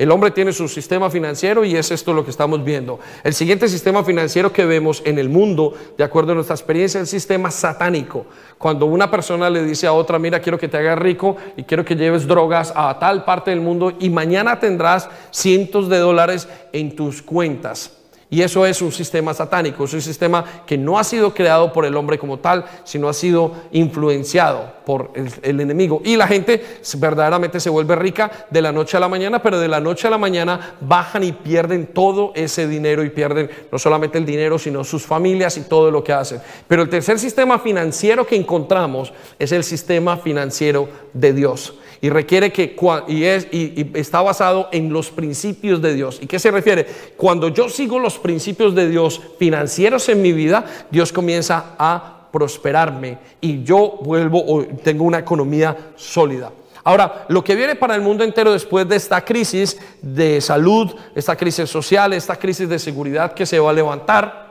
El hombre tiene su sistema financiero y es esto lo que estamos viendo. El siguiente sistema financiero que vemos en el mundo, de acuerdo a nuestra experiencia, es el sistema satánico. Cuando una persona le dice a otra, mira, quiero que te hagas rico y quiero que lleves drogas a tal parte del mundo y mañana tendrás cientos de dólares en tus cuentas. Y eso es un sistema satánico, es un sistema que no ha sido creado por el hombre como tal, sino ha sido influenciado por el, enemigo. Y la gente verdaderamente se vuelve rica de la noche a la mañana, pero de la noche a la mañana bajan y pierden todo ese dinero y pierden no solamente el dinero, sino sus familias y todo lo que hacen. Pero el tercer sistema financiero que encontramos es el sistema financiero de Dios y requiere que y, es, y, está basado en los principios de Dios. ¿Y qué se refiere? Cuando yo sigo los principios de Dios financieros en mi vida, Dios comienza a prosperarme y yo vuelvo o tengo una economía sólida. Ahora, lo que viene para el mundo entero después de esta crisis de salud, esta crisis social, esta crisis de seguridad que se va a levantar,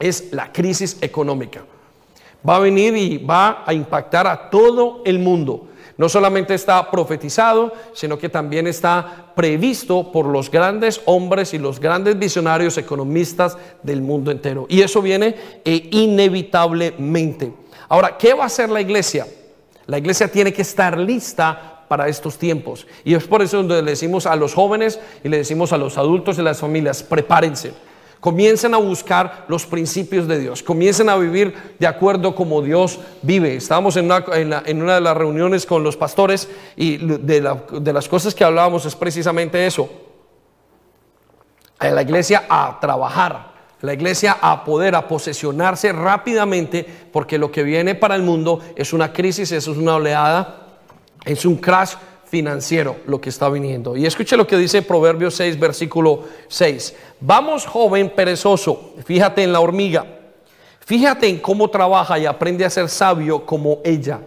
es la crisis económica. Va a venir y va a impactar a todo el mundo. No solamente está profetizado, sino que también está previsto por los grandes hombres y los grandes visionarios economistas del mundo entero. Y eso viene eh, inevitablemente. Ahora, ¿qué va a hacer la iglesia? La iglesia tiene que estar lista para estos tiempos. Y es por eso donde le decimos a los jóvenes y le decimos a los adultos y las familias, prepárense Comiencen a buscar los principios de Dios. Comiencen a vivir de acuerdo como Dios vive. Estábamos en una, en, una de las reuniones con los pastores y de, de las cosas que hablábamos es precisamente eso. La iglesia a trabajar, la iglesia a poder, a posesionarse rápidamente, porque lo que viene para el mundo es una crisis, es una oleada, es un crash financiero lo que está viniendo. Y escuche lo que dice Proverbios 6, versículo 6. Vamos, joven perezoso, fíjate en la hormiga, fíjate en cómo trabaja y aprende a ser sabio como ella.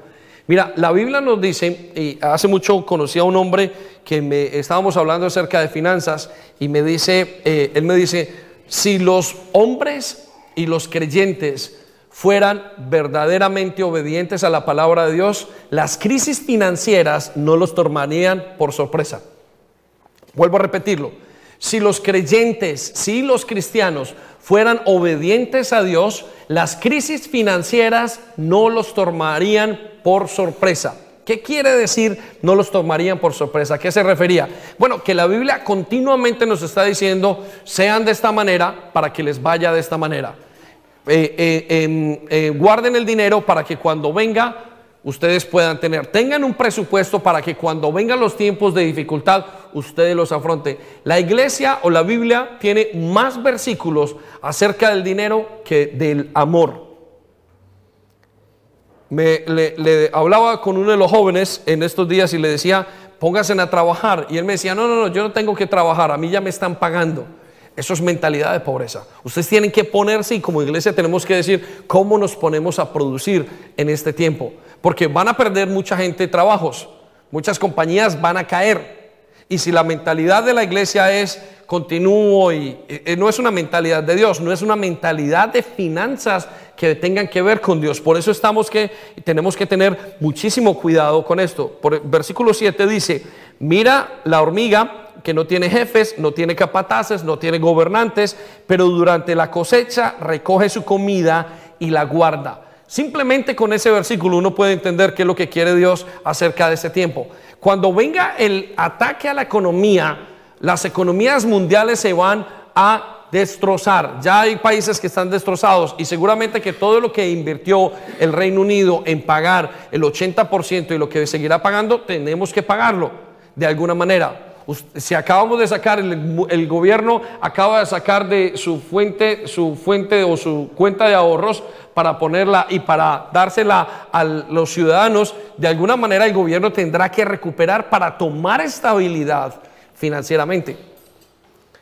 Mira, la Biblia nos dice, y hace mucho conocí a un hombre que me estábamos hablando acerca de finanzas y me dice, eh, él me dice, si los hombres y los creyentes fueran verdaderamente obedientes a la palabra de Dios, las crisis financieras no los tomarían por sorpresa. Vuelvo a repetirlo. Si los creyentes, si los cristianos fueran obedientes a Dios, las crisis financieras no los tomarían por sorpresa. ¿Qué quiere decir no los tomarían por sorpresa? ¿A qué se refería? Bueno, que la Biblia continuamente nos está diciendo, sean de esta manera para que les vaya de esta manera. Eh, eh, em, eh, guarden el dinero para que cuando venga ustedes puedan tener. Tengan un presupuesto para que cuando vengan los tiempos de dificultad ustedes los afronten. La iglesia o la Biblia tiene más versículos acerca del dinero que del amor. Me, le, hablaba con uno de los jóvenes en estos días y le decía, pónganse a trabajar. Y él me decía, no, no, no, yo no tengo que trabajar, a mí ya me están pagando. Eso es mentalidad de pobreza. Ustedes tienen que ponerse y como iglesia tenemos que decir cómo nos ponemos a producir en este tiempo. Porque van a perder mucha gente trabajos, muchas compañías van a caer. Y si la mentalidad de la iglesia es continúo y no es una mentalidad de Dios, no es una mentalidad de finanzas que tengan que ver con Dios. Por eso estamos que tenemos que tener muchísimo cuidado con esto. Por versículo 7 dice, mira la hormiga que no tiene jefes, no tiene capataces, no tiene gobernantes, pero durante la cosecha recoge su comida y la guarda. Simplemente con ese versículo uno puede entender qué es lo que quiere Dios acerca de ese tiempo. Cuando venga el ataque a la economía, las economías mundiales se van a destrozar. Ya hay países que están destrozados y seguramente que todo lo que invirtió el Reino Unido en pagar el 80% y lo que seguirá pagando, tenemos que pagarlo de alguna manera. Si acabamos de sacar, el, gobierno acaba de sacar de su fuente, su fuente o su cuenta de ahorros para ponerla y para dársela a los ciudadanos, de alguna manera el gobierno tendrá que recuperar para tomar estabilidad financieramente.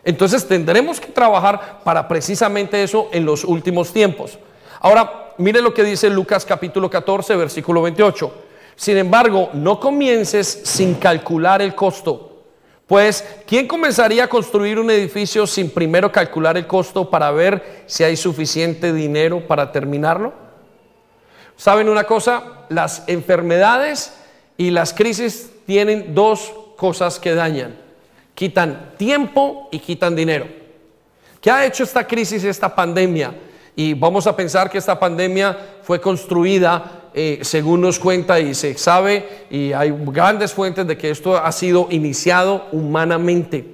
Entonces tendremos que trabajar para precisamente eso en los últimos tiempos. Ahora, mire lo que dice Lucas capítulo 14, versículo 28. Sin embargo, no comiences sin calcular el costo pues, ¿quién comenzaría a construir un edificio sin primero calcular el costo para ver si hay suficiente dinero para terminarlo? ¿Saben una cosa? Las enfermedades y las crisis tienen dos cosas que dañan. Quitan tiempo y quitan dinero. ¿Qué ha hecho esta crisis, esta pandemia? Y vamos a pensar que esta pandemia fue construida eh, según nos cuenta y se sabe, y hay grandes fuentes de que esto ha sido iniciado humanamente.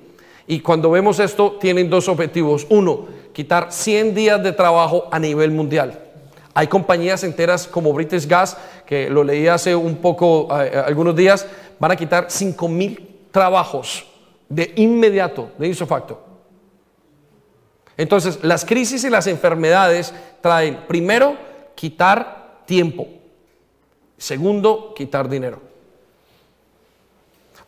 Y cuando vemos esto, tienen dos objetivos. Uno, quitar 100 días de trabajo a nivel mundial. Hay compañías enteras como British Gas, que lo leí hace un poco, eh, algunos días, van a quitar 5 mil trabajos de inmediato, de facto. Entonces, las crisis y las enfermedades traen, primero, quitar tiempo. Segundo, quitar dinero.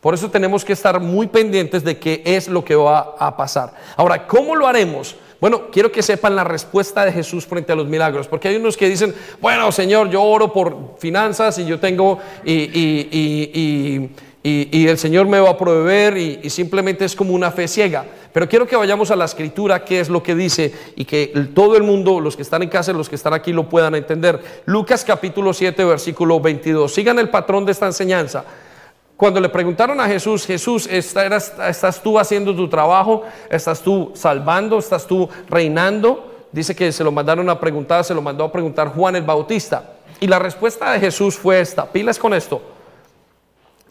Por eso tenemos que estar muy pendientes de qué es lo que va a pasar. Ahora, ¿cómo lo haremos? Bueno, quiero que sepan la respuesta de Jesús frente a los milagros, porque hay unos que dicen, bueno, Señor, yo oro por finanzas y yo tengo y, y y, el Señor me va a proveer y, simplemente es como una fe ciega. Pero quiero que vayamos a la escritura, qué es lo que dice y que todo el mundo, los que están en casa y los que están aquí lo puedan entender. Lucas capítulo 7, versículo 22. Sigan el patrón de esta enseñanza. Cuando le preguntaron a Jesús, Jesús, ¿estás tú haciendo tu trabajo? ¿Estás tú salvando? ¿Estás tú reinando? Dice que se lo mandaron a preguntar, se lo mandó a preguntar Juan el Bautista. Y la respuesta de Jesús fue esta, pilas con esto.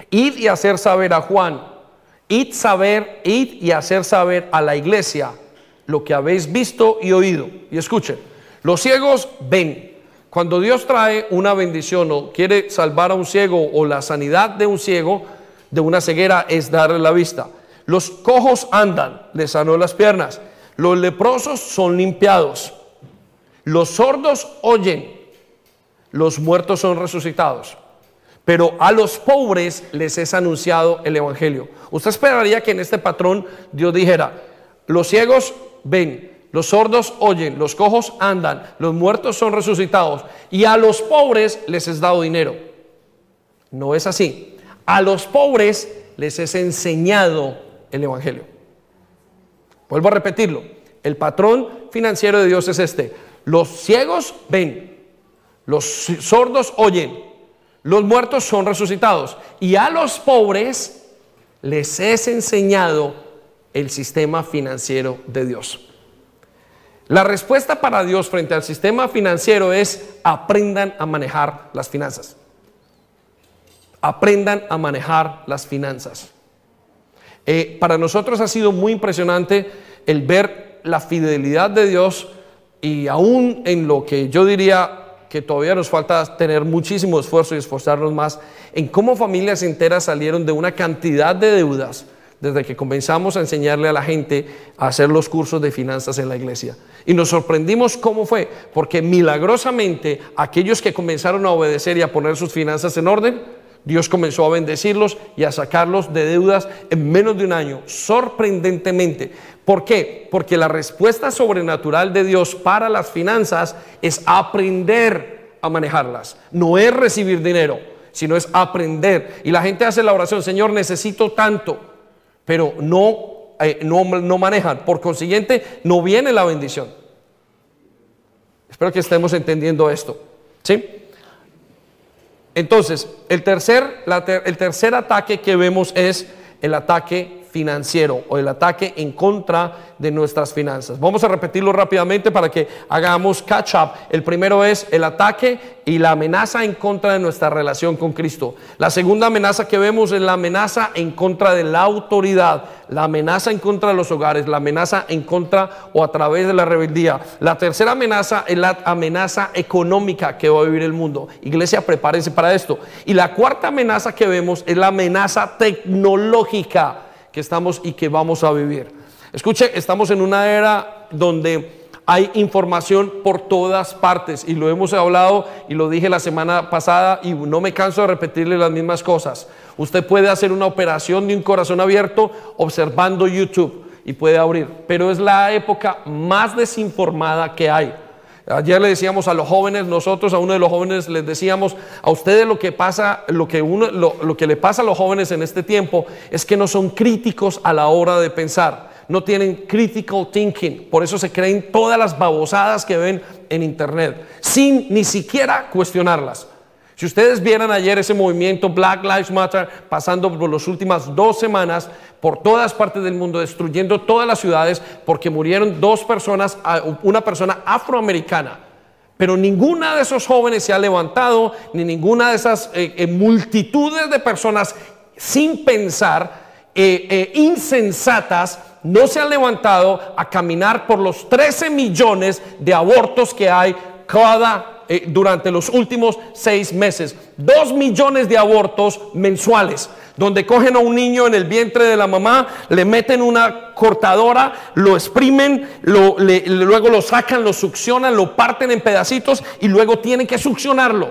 Id y hacer saber a Juan, id saber, id y hacer saber a la iglesia lo que habéis visto y oído. Y escuchen, los ciegos ven. Cuando Dios trae una bendición o quiere salvar a un ciego o la sanidad de un ciego, de una ceguera, es darle la vista. Los cojos andan, les sanó las piernas. Los leprosos son limpiados. Los sordos oyen. Los muertos son resucitados pero a los pobres les es anunciado el Evangelio. Usted esperaría que en este patrón Dios dijera, los ciegos ven, los sordos oyen, los cojos andan, los muertos son resucitados y a los pobres les es dado dinero. No es así. A los pobres les es enseñado el Evangelio. Vuelvo a repetirlo. El patrón financiero de Dios es este. Los ciegos ven, los sordos oyen, los muertos son resucitados y a los pobres les es enseñado el sistema financiero de Dios. La respuesta para Dios frente al sistema financiero es aprendan a manejar las finanzas. Aprendan a manejar las finanzas. Eh, para nosotros ha sido muy impresionante el ver la fidelidad de Dios y aún en lo que yo diría que todavía nos falta tener muchísimo esfuerzo y esforzarnos más en cómo familias enteras salieron de una cantidad de deudas desde que comenzamos a enseñarle a la gente a hacer los cursos de finanzas en la iglesia. Y nos sorprendimos cómo fue, porque milagrosamente aquellos que comenzaron a obedecer y a poner sus finanzas en orden, Dios comenzó a bendecirlos y a sacarlos de deudas en menos de un año, sorprendentemente. ¿Por qué? Porque la respuesta sobrenatural de Dios para las finanzas es aprender a manejarlas. No es recibir dinero, sino es aprender. Y la gente hace la oración, Señor, necesito tanto, pero no, eh, no, no manejan. Por consiguiente, no viene la bendición. Espero que estemos entendiendo esto. ¿Sí? Entonces, el tercer, el tercer ataque que vemos es el ataque financiero o el ataque en contra de nuestras finanzas. Vamos a repetirlo rápidamente para que hagamos catch up. El primero es el ataque y la amenaza en contra de nuestra relación con Cristo. La segunda amenaza que vemos es la amenaza en contra de la autoridad, la amenaza en contra de los hogares, la amenaza en contra o a través de la rebeldía. La tercera amenaza es la amenaza económica que va a vivir el mundo. Iglesia, prepárense para esto. Y la cuarta amenaza que vemos es la amenaza tecnológica que estamos y que vamos a vivir. Escuche, estamos en una era donde hay información por todas partes y lo hemos hablado y lo dije la semana pasada y no me canso de repetirle las mismas cosas. Usted puede hacer una operación de un corazón abierto observando YouTube y puede abrir, pero es la época más desinformada que hay. Ayer le decíamos a los jóvenes, nosotros a uno de los jóvenes les decíamos, a ustedes lo que pasa, lo que, uno, lo que le pasa a los jóvenes en este tiempo es que no son críticos a la hora de pensar no tienen critical thinking, por eso se creen todas las babosadas que ven en internet, sin ni siquiera cuestionarlas. Si ustedes vieran ayer ese movimiento Black Lives Matter pasando por las últimas dos semanas por todas partes del mundo, destruyendo todas las ciudades porque murieron dos personas, una persona afroamericana. Pero ninguna de esos jóvenes se ha levantado, ni ninguna de esas eh, eh, multitudes de personas sin pensar, eh, insensatas, no se han levantado a caminar por los 13 millones de abortos que hay cada eh, durante los últimos seis meses. Dos millones de abortos mensuales, donde cogen a un niño en el vientre de la mamá, le meten una cortadora, lo exprimen, luego lo sacan, lo succionan, lo parten en pedacitos y luego tienen que succionarlo.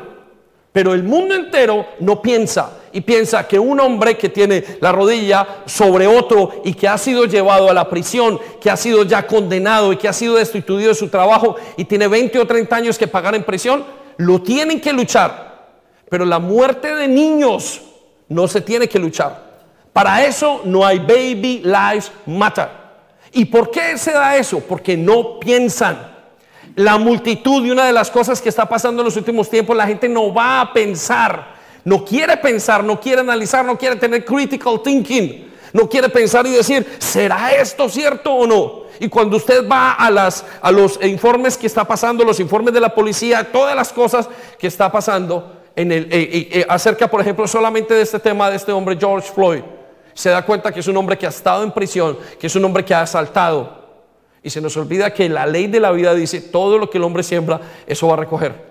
Pero el mundo entero no piensa y piensa que un hombre que tiene la rodilla sobre otro y que ha sido llevado a la prisión, que ha sido ya condenado y que ha sido destituido de su trabajo y tiene 20 o 30 años que pagar en prisión, lo tienen que luchar. Pero la muerte de niños no se tiene que luchar. Para eso no hay baby lives matter. ¿Y por qué se da eso? Porque no piensan la multitud y una de las cosas que está pasando en los últimos tiempos, la gente no va a pensar, no quiere pensar, no quiere analizar, no quiere tener critical thinking, no quiere pensar y decir, ¿será esto cierto o no? Y cuando usted va a, las, a los informes que está pasando, los informes de la policía, todas las cosas que está pasando en el, eh, eh, eh, acerca, por ejemplo, solamente de este tema de este hombre George Floyd, se da cuenta que es un hombre que ha estado en prisión, que es un hombre que ha asaltado, y se nos olvida que la ley de la vida dice, todo lo que el hombre siembra, eso va a recoger.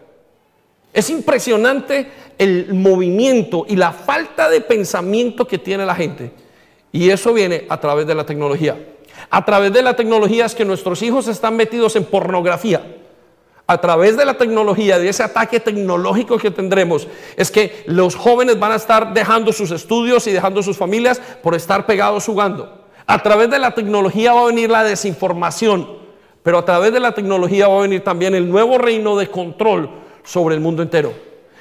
Es impresionante el movimiento y la falta de pensamiento que tiene la gente. Y eso viene a través de la tecnología. A través de la tecnología es que nuestros hijos están metidos en pornografía. A través de la tecnología, de ese ataque tecnológico que tendremos, es que los jóvenes van a estar dejando sus estudios y dejando sus familias por estar pegados jugando. A través de la tecnología va a venir la desinformación, pero a través de la tecnología va a venir también el nuevo reino de control sobre el mundo entero.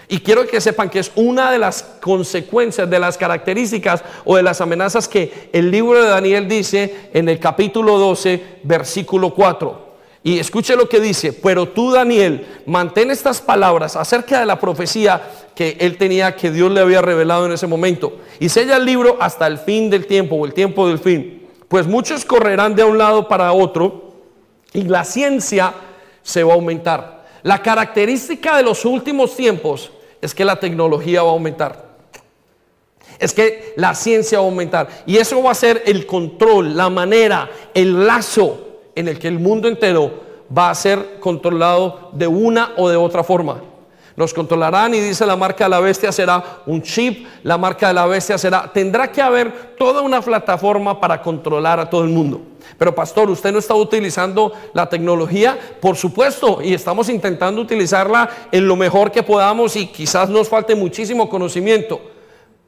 Y quiero que sepan que es una de las consecuencias, de las características o de las amenazas que el libro de Daniel dice en el capítulo 12, versículo 4. Y escuche lo que dice, pero tú Daniel, mantén estas palabras acerca de la profecía que él tenía, que Dios le había revelado en ese momento. Y sella el libro hasta el fin del tiempo o el tiempo del fin. Pues muchos correrán de un lado para otro y la ciencia se va a aumentar. La característica de los últimos tiempos es que la tecnología va a aumentar. Es que la ciencia va a aumentar. Y eso va a ser el control, la manera, el lazo en el que el mundo entero va a ser controlado de una o de otra forma. Nos controlarán y dice la marca de la bestia será un chip, la marca de la bestia será, tendrá que haber toda una plataforma para controlar a todo el mundo. Pero pastor, ¿usted no está utilizando la tecnología? Por supuesto, y estamos intentando utilizarla en lo mejor que podamos y quizás nos falte muchísimo conocimiento.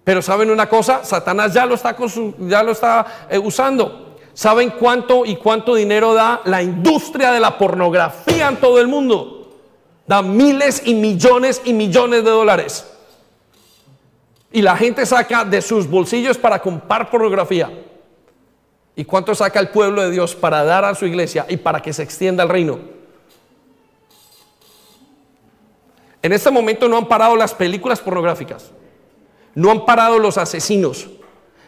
Pero ¿saben una cosa? Satanás ya lo está, ya lo está eh, usando. ¿Saben cuánto y cuánto dinero da la industria de la pornografía en todo el mundo? Da miles y millones y millones de dólares. Y la gente saca de sus bolsillos para comprar pornografía. ¿Y cuánto saca el pueblo de Dios para dar a su iglesia y para que se extienda el reino? En este momento no han parado las películas pornográficas. No han parado los asesinos.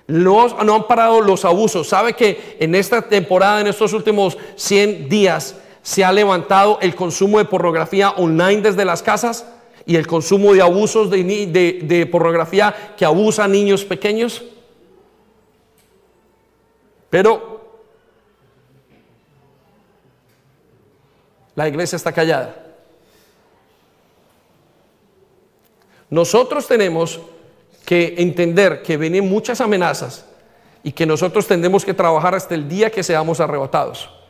No, no han parado los abusos. ¿Sabe que en esta temporada, en estos últimos 100 días, se ha levantado el consumo de pornografía online desde las casas y el consumo de abusos de, de, pornografía que abusa a niños pequeños. Pero la iglesia está callada. Nosotros tenemos que entender que vienen muchas amenazas y que nosotros tendremos que trabajar hasta el día que seamos arrebatados.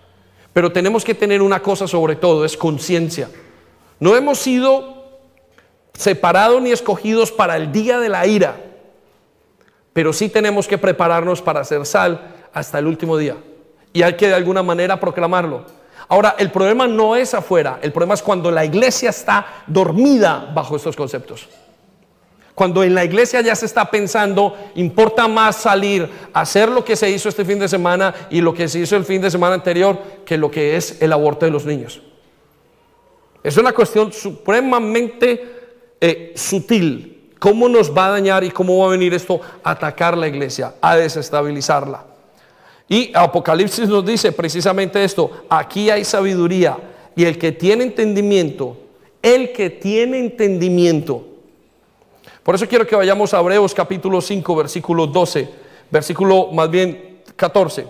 Pero tenemos que tener una cosa sobre todo, es conciencia. No hemos sido separados ni escogidos para el día de la ira, pero sí tenemos que prepararnos para hacer sal hasta el último día. Y hay que de alguna manera proclamarlo. Ahora, el problema no es afuera, el problema es cuando la iglesia está dormida bajo estos conceptos. Cuando en la iglesia ya se está pensando, importa más salir hacer lo que se hizo este fin de semana y lo que se hizo el fin de semana anterior que lo que es el aborto de los niños. Es una cuestión supremamente eh, sutil. ¿Cómo nos va a dañar y cómo va a venir esto a atacar la iglesia, a desestabilizarla? Y Apocalipsis nos dice precisamente esto, aquí hay sabiduría y el que tiene entendimiento, el que tiene entendimiento, por eso quiero que vayamos a Hebreos capítulo 5, versículo 12, versículo más bien 14.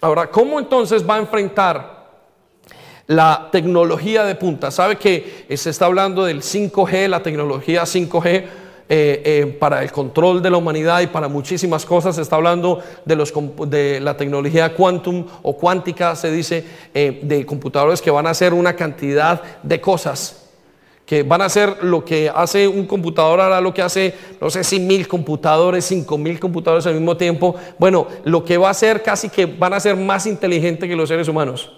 Ahora, ¿cómo entonces va a enfrentar la tecnología de punta? ¿Sabe que se está hablando del 5G, la tecnología 5G? Eh, eh, para el control de la humanidad y para muchísimas cosas. Se está hablando de, los, de la tecnología quantum o cuántica, se dice, eh, de computadores que van a hacer una cantidad de cosas que van a hacer lo que hace un computador, ahora lo que hace, no sé si mil computadores, cinco mil computadores al mismo tiempo. Bueno, lo que va a hacer casi que van a ser más inteligentes que los seres humanos.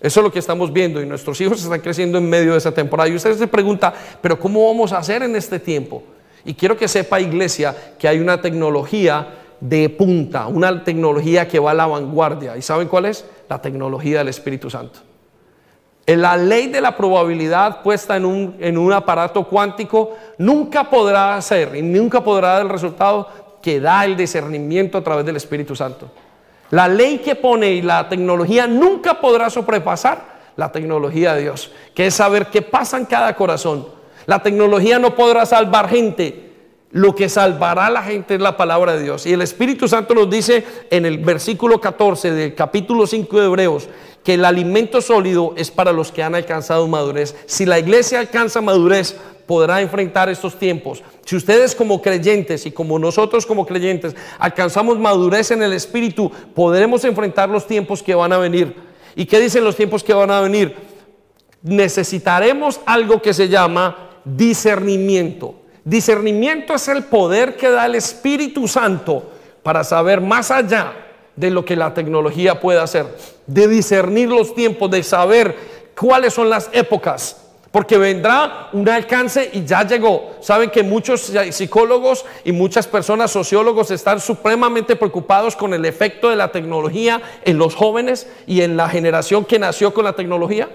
Eso es lo que estamos viendo y nuestros hijos están creciendo en medio de esa temporada. Y usted se pregunta, pero ¿cómo vamos a hacer en este tiempo? Y quiero que sepa, iglesia, que hay una tecnología de punta, una tecnología que va a la vanguardia. ¿Y saben cuál es? La tecnología del Espíritu Santo. La ley de la probabilidad puesta en un, en un aparato cuántico nunca podrá hacer y nunca podrá dar el resultado que da el discernimiento a través del Espíritu Santo. La ley que pone y la tecnología nunca podrá sobrepasar la tecnología de Dios, que es saber qué pasa en cada corazón. La tecnología no podrá salvar gente, lo que salvará a la gente es la palabra de Dios. Y el Espíritu Santo nos dice en el versículo 14 del capítulo 5 de Hebreos que el alimento sólido es para los que han alcanzado madurez. Si la iglesia alcanza madurez, podrá enfrentar estos tiempos. Si ustedes como creyentes y como nosotros como creyentes alcanzamos madurez en el Espíritu, podremos enfrentar los tiempos que van a venir. ¿Y qué dicen los tiempos que van a venir? Necesitaremos algo que se llama discernimiento. Discernimiento es el poder que da el Espíritu Santo para saber más allá de lo que la tecnología puede hacer, de discernir los tiempos, de saber cuáles son las épocas, porque vendrá un alcance y ya llegó. Saben que muchos psicólogos y muchas personas, sociólogos, están supremamente preocupados con el efecto de la tecnología en los jóvenes y en la generación que nació con la tecnología.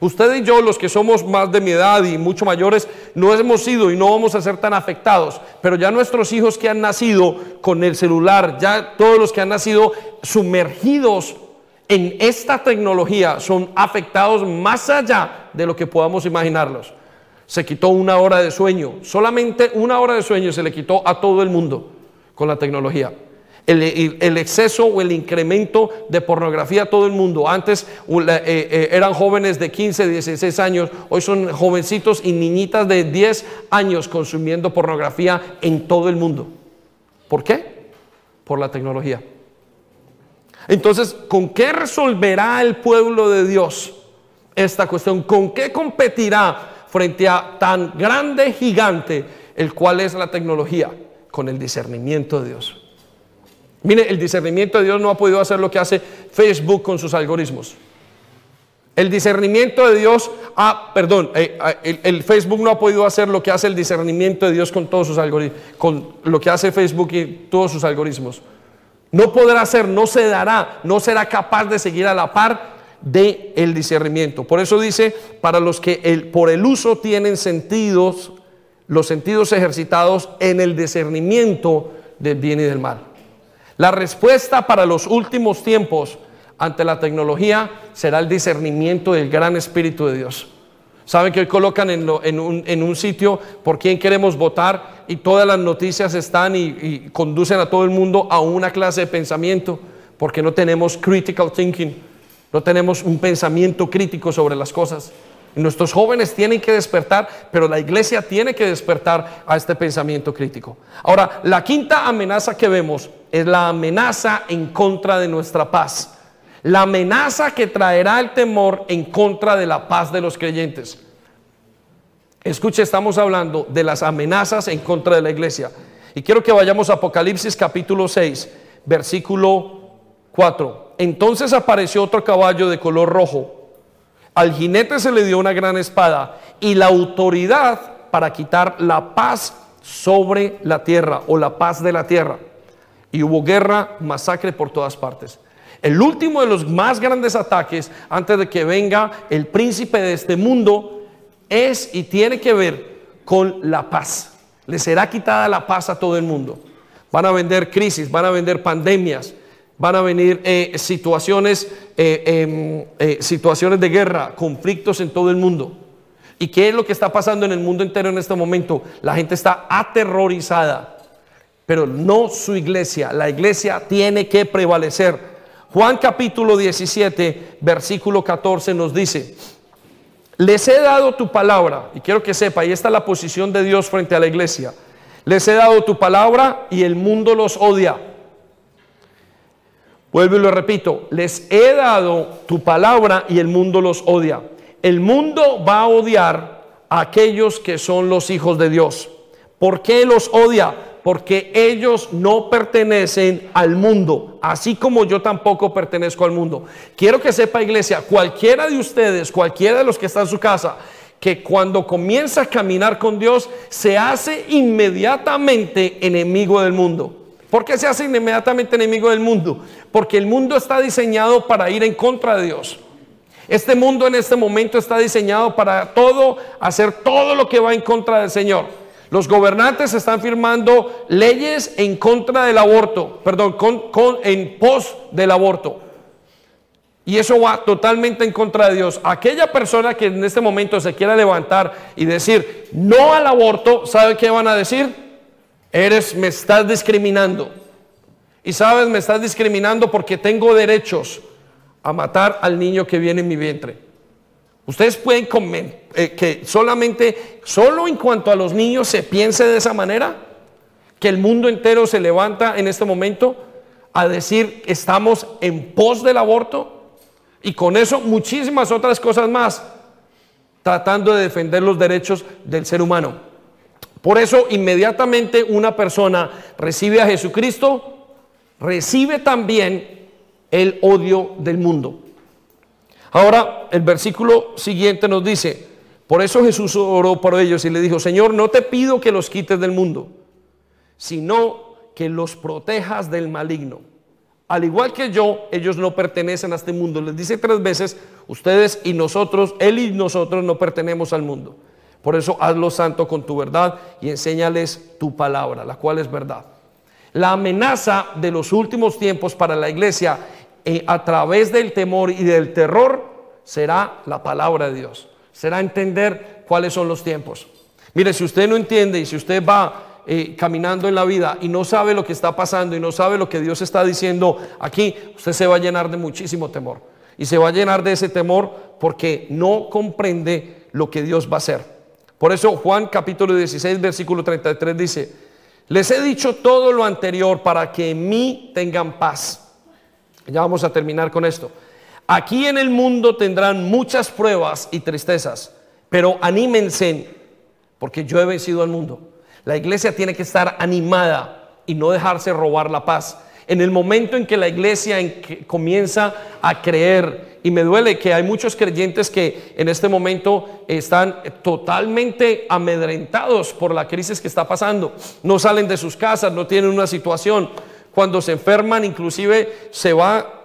Usted y yo, los que somos más de mi edad y mucho mayores, no hemos sido y no vamos a ser tan afectados. Pero ya nuestros hijos que han nacido con el celular, ya todos los que han nacido sumergidos en esta tecnología son afectados más allá de lo que podamos imaginarlos. Se quitó una hora de sueño, solamente una hora de sueño se le quitó a todo el mundo con la tecnología el, exceso o el incremento de pornografía a todo el mundo. Antes eh, eh, eran jóvenes de 15, 16 años, hoy son jovencitos y niñitas de 10 años consumiendo pornografía en todo el mundo. ¿Por qué? Por la tecnología. Entonces, ¿con qué resolverá el pueblo de Dios esta cuestión? ¿Con qué competirá frente a tan grande gigante, el cual es la tecnología? Con el discernimiento de Dios. Mire, el discernimiento de Dios no ha podido hacer lo que hace Facebook con sus algoritmos. El discernimiento de Dios, ah, perdón, eh, eh, el, Facebook no ha podido hacer lo que hace el discernimiento de Dios con todos sus algoritmos, con lo que hace Facebook y todos sus algoritmos. No podrá hacer, no se dará, no será capaz de seguir a la par del el discernimiento. Por eso dice, para los que por el uso tienen sentidos, los sentidos ejercitados en el discernimiento del bien y del mal. La respuesta para los últimos tiempos ante la tecnología será el discernimiento del gran Espíritu de Dios. Saben que hoy colocan en, un, sitio por quién queremos votar y todas las noticias están y, y, conducen a todo el mundo a una clase de pensamiento porque no tenemos critical thinking, no tenemos un pensamiento crítico sobre las cosas. Nuestros jóvenes tienen que despertar, pero la iglesia tiene que despertar a este pensamiento crítico. Ahora, la quinta amenaza que vemos es la amenaza en contra de nuestra paz. La amenaza que traerá el temor en contra de la paz de los creyentes. Escuche, estamos hablando de las amenazas en contra de la iglesia. Y quiero que vayamos a Apocalipsis capítulo 6, versículo 4. Entonces apareció otro caballo de color rojo al jinete se le dio una gran espada y la autoridad para quitar la paz sobre la tierra o la paz de la tierra. Y hubo guerra, masacre por todas partes. El último de los más grandes ataques antes de que venga el príncipe de este mundo es y tiene que ver con la paz. Le será quitada la paz a todo el mundo. Van a vender crisis, van a vender pandemias, van a venir eh, situaciones, eh, em, eh, situaciones de guerra, conflictos en todo el mundo. ¿Y qué es lo que está pasando en el mundo entero en este momento? La gente está aterrorizada, pero no su iglesia. La iglesia tiene que prevalecer. Juan capítulo 17, versículo 14 nos dice, les he dado tu palabra, y quiero que sepa, ahí está la posición de Dios frente a la iglesia. Les he dado tu palabra y el mundo los odia Vuelvo y lo repito, les he dado tu palabra y el mundo los odia. El mundo va a odiar a aquellos que son los hijos de Dios. ¿Por qué los odia? Porque ellos no pertenecen al mundo, así como yo tampoco pertenezco al mundo. Quiero que sepa iglesia, cualquiera de ustedes, cualquiera de los que está en su casa, que cuando comienza a caminar con Dios, se hace inmediatamente enemigo del mundo. ¿Por qué se hace inmediatamente enemigo del mundo? Porque el mundo está diseñado para ir en contra de Dios. Este mundo en este momento está diseñado para todo, hacer todo lo que va en contra del Señor. Los gobernantes están firmando leyes en contra del aborto, perdón, con, en pos del aborto. Y eso va totalmente en contra de Dios. Aquella persona que en este momento se quiera levantar y decir no al aborto, ¿sabe qué van a decir? Eres, me estás discriminando. Y sabes, me estás discriminando porque tengo derechos a matar al niño que viene en mi vientre. Ustedes pueden comer eh, que solamente, solo en cuanto a los niños se piense de esa manera, que el mundo entero se levanta en este momento a decir estamos en pos del aborto y con eso muchísimas otras cosas más, tratando de defender los derechos del ser humano. Por eso inmediatamente una persona recibe a Jesucristo, recibe también el odio del mundo. Ahora el versículo siguiente nos dice, por eso Jesús oró por ellos y le dijo, Señor, no te pido que los quites del mundo, sino que los protejas del maligno. Al igual que yo, ellos no pertenecen a este mundo. Les dice tres veces, ustedes y nosotros, Él y nosotros no pertenecemos al mundo. Por eso hazlo santo con tu verdad y enséñales tu palabra, la cual es verdad. La amenaza de los últimos tiempos para la iglesia eh, a través del temor y del terror será la palabra de Dios. Será entender cuáles son los tiempos. Mire, si usted no entiende y si usted va eh, caminando en la vida y no sabe lo que está pasando y no sabe lo que Dios está diciendo aquí, usted se va a llenar de muchísimo temor. Y se va a llenar de ese temor porque no comprende lo que Dios va a hacer. Por eso Juan capítulo 16, versículo 33 dice, les he dicho todo lo anterior para que en mí tengan paz. Ya vamos a terminar con esto. Aquí en el mundo tendrán muchas pruebas y tristezas, pero anímense porque yo he vencido al mundo. La iglesia tiene que estar animada y no dejarse robar la paz. En el momento en que la iglesia comienza a creer y me duele que hay muchos creyentes que en este momento están totalmente amedrentados por la crisis que está pasando. No salen de sus casas, no tienen una situación. Cuando se enferman, inclusive se va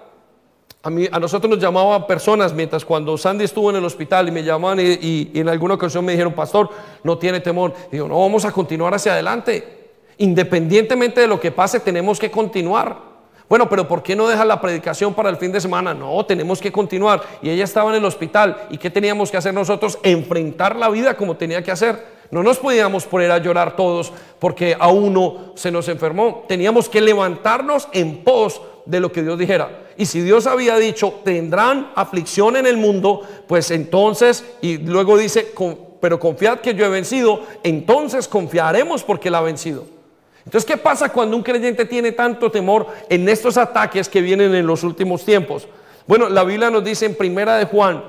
a, mí, a, nosotros nos llamaban personas, mientras cuando Sandy estuvo en el hospital y me llamaban y, en alguna ocasión me dijeron, pastor, no tiene temor. Digo, no, vamos a continuar hacia adelante. Independientemente de lo que pase, tenemos que continuar. Bueno, pero ¿por qué no deja la predicación para el fin de semana? No, tenemos que continuar. Y ella estaba en el hospital. ¿Y qué teníamos que hacer nosotros? Enfrentar la vida como tenía que hacer. No nos podíamos poner a llorar todos porque a uno se nos enfermó. Teníamos que levantarnos en pos de lo que Dios dijera. Y si Dios había dicho, tendrán aflicción en el mundo, pues entonces, y luego dice, pero confiad que yo he vencido, entonces confiaremos porque Él ha vencido. Entonces, ¿qué pasa cuando un creyente tiene tanto temor en estos ataques que vienen en los últimos tiempos? Bueno, la Biblia nos dice en Primera de Juan,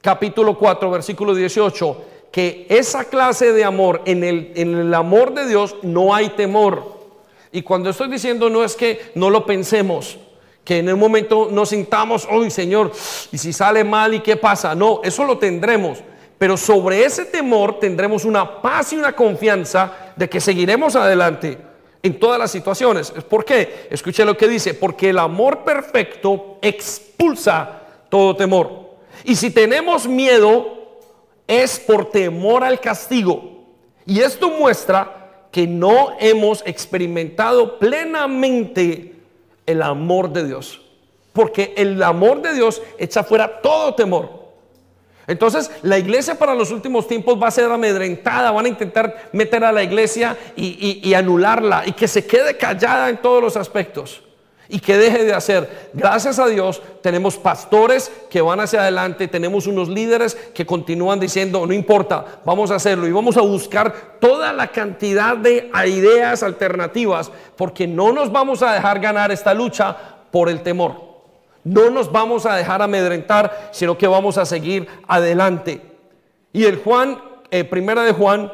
capítulo 4, versículo 18, que esa clase de amor, en el, en el amor de Dios no hay temor. Y cuando estoy diciendo no es que no lo pensemos, que en el momento nos sintamos, hoy Señor, y si sale mal y qué pasa. No, eso lo tendremos. Pero sobre ese temor tendremos una paz y una confianza de que seguiremos adelante en todas las situaciones. ¿Por qué? Escuche lo que dice, porque el amor perfecto expulsa todo temor. Y si tenemos miedo, es por temor al castigo. Y esto muestra que no hemos experimentado plenamente el amor de Dios. Porque el amor de Dios echa fuera todo temor. Entonces, la iglesia para los últimos tiempos va a ser amedrentada, van a intentar meter a la iglesia y, y anularla y que se quede callada en todos los aspectos y que deje de hacer. Gracias a Dios tenemos pastores que van hacia adelante, tenemos unos líderes que continúan diciendo, no importa, vamos a hacerlo y vamos a buscar toda la cantidad de ideas alternativas porque no nos vamos a dejar ganar esta lucha por el temor. No nos vamos a dejar amedrentar, sino que vamos a seguir adelante. Y el Juan, eh, primera de Juan,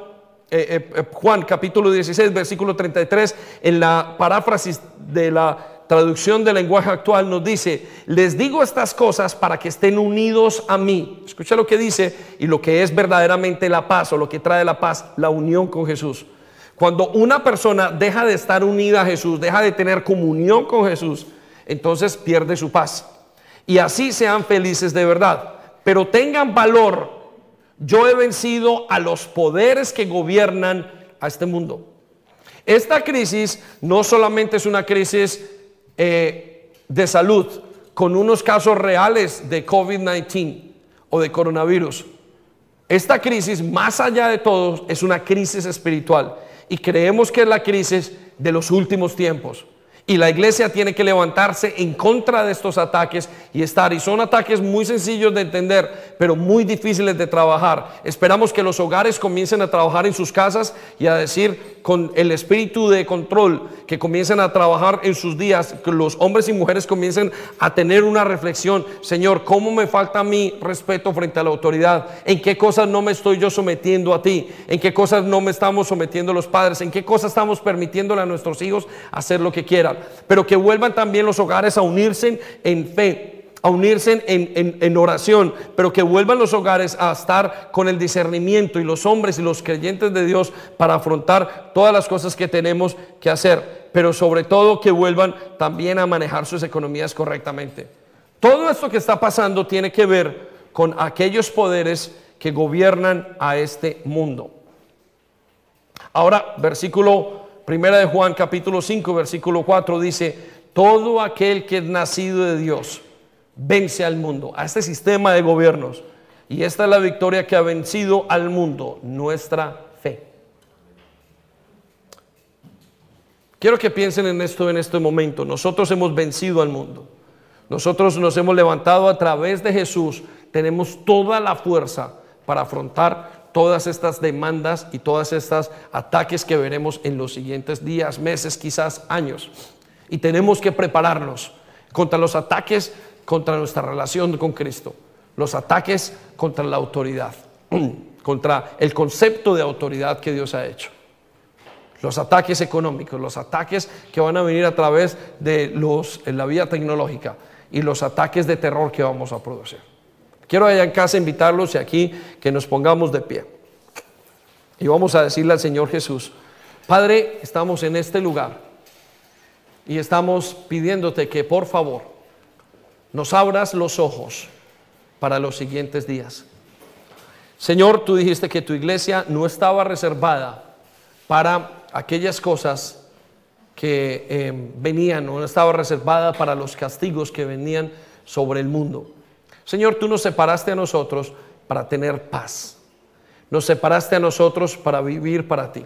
eh, eh, Juan capítulo 16, versículo 33, en la paráfrasis de la traducción del lenguaje actual nos dice, les digo estas cosas para que estén unidos a mí. Escucha lo que dice y lo que es verdaderamente la paz o lo que trae la paz, la unión con Jesús. Cuando una persona deja de estar unida a Jesús, deja de tener comunión con Jesús, entonces pierde su paz. Y así sean felices de verdad. Pero tengan valor. Yo he vencido a los poderes que gobiernan a este mundo. Esta crisis no solamente es una crisis eh, de salud con unos casos reales de COVID-19 o de coronavirus. Esta crisis, más allá de todo, es una crisis espiritual y creemos que es la crisis de los últimos tiempos. Y la iglesia tiene que levantarse en contra de estos ataques y estar. Y son ataques muy sencillos de entender, pero muy difíciles de trabajar. Esperamos que los hogares comiencen a trabajar en sus casas y a decir con el espíritu de control, que comiencen a trabajar en sus días, que los hombres y mujeres comiencen a tener una reflexión. Señor, ¿cómo me falta mi respeto frente a la autoridad? ¿En qué cosas no me estoy yo sometiendo a ti? ¿En qué cosas no me estamos sometiendo los padres? ¿En qué cosas estamos permitiéndole a nuestros hijos hacer lo que quieran? pero que vuelvan también los hogares a unirse en fe a unirse en, oración, pero que vuelvan los hogares a estar con el discernimiento y los hombres y los creyentes de Dios para afrontar todas las cosas que tenemos que hacer, pero sobre todo que vuelvan también a manejar sus economías correctamente. Todo esto que está pasando tiene que ver con aquellos poderes que gobiernan a este mundo. Ahora, versículo Primera de Juan capítulo 5 versículo 4 dice, todo aquel que es nacido de Dios vence al mundo, a este sistema de gobiernos. Y esta es la victoria que ha vencido al mundo, nuestra fe. Quiero que piensen en esto en este momento. Nosotros hemos vencido al mundo. Nosotros nos hemos levantado a través de Jesús. Tenemos toda la fuerza para afrontar todas estas demandas y todas estas ataques que veremos en los siguientes días, meses, quizás años. Y tenemos que prepararnos contra los ataques contra nuestra relación con Cristo, los ataques contra la autoridad, *clears throat* contra el concepto de autoridad que Dios ha hecho. Los ataques económicos, los ataques que van a venir a través de los, en la vía tecnológica y los ataques de terror que vamos a producir. Quiero allá en casa invitarlos y aquí que nos pongamos de pie. Y vamos a decirle al Señor Jesús, Padre, estamos en este lugar y estamos pidiéndote que por favor nos abras los ojos para los siguientes días. Señor, tú dijiste que tu iglesia no estaba reservada para aquellas cosas que eh, venían, no estaba reservada para los castigos que venían sobre el mundo. Señor, tú nos separaste a nosotros para tener paz. Nos separaste a nosotros para vivir para ti.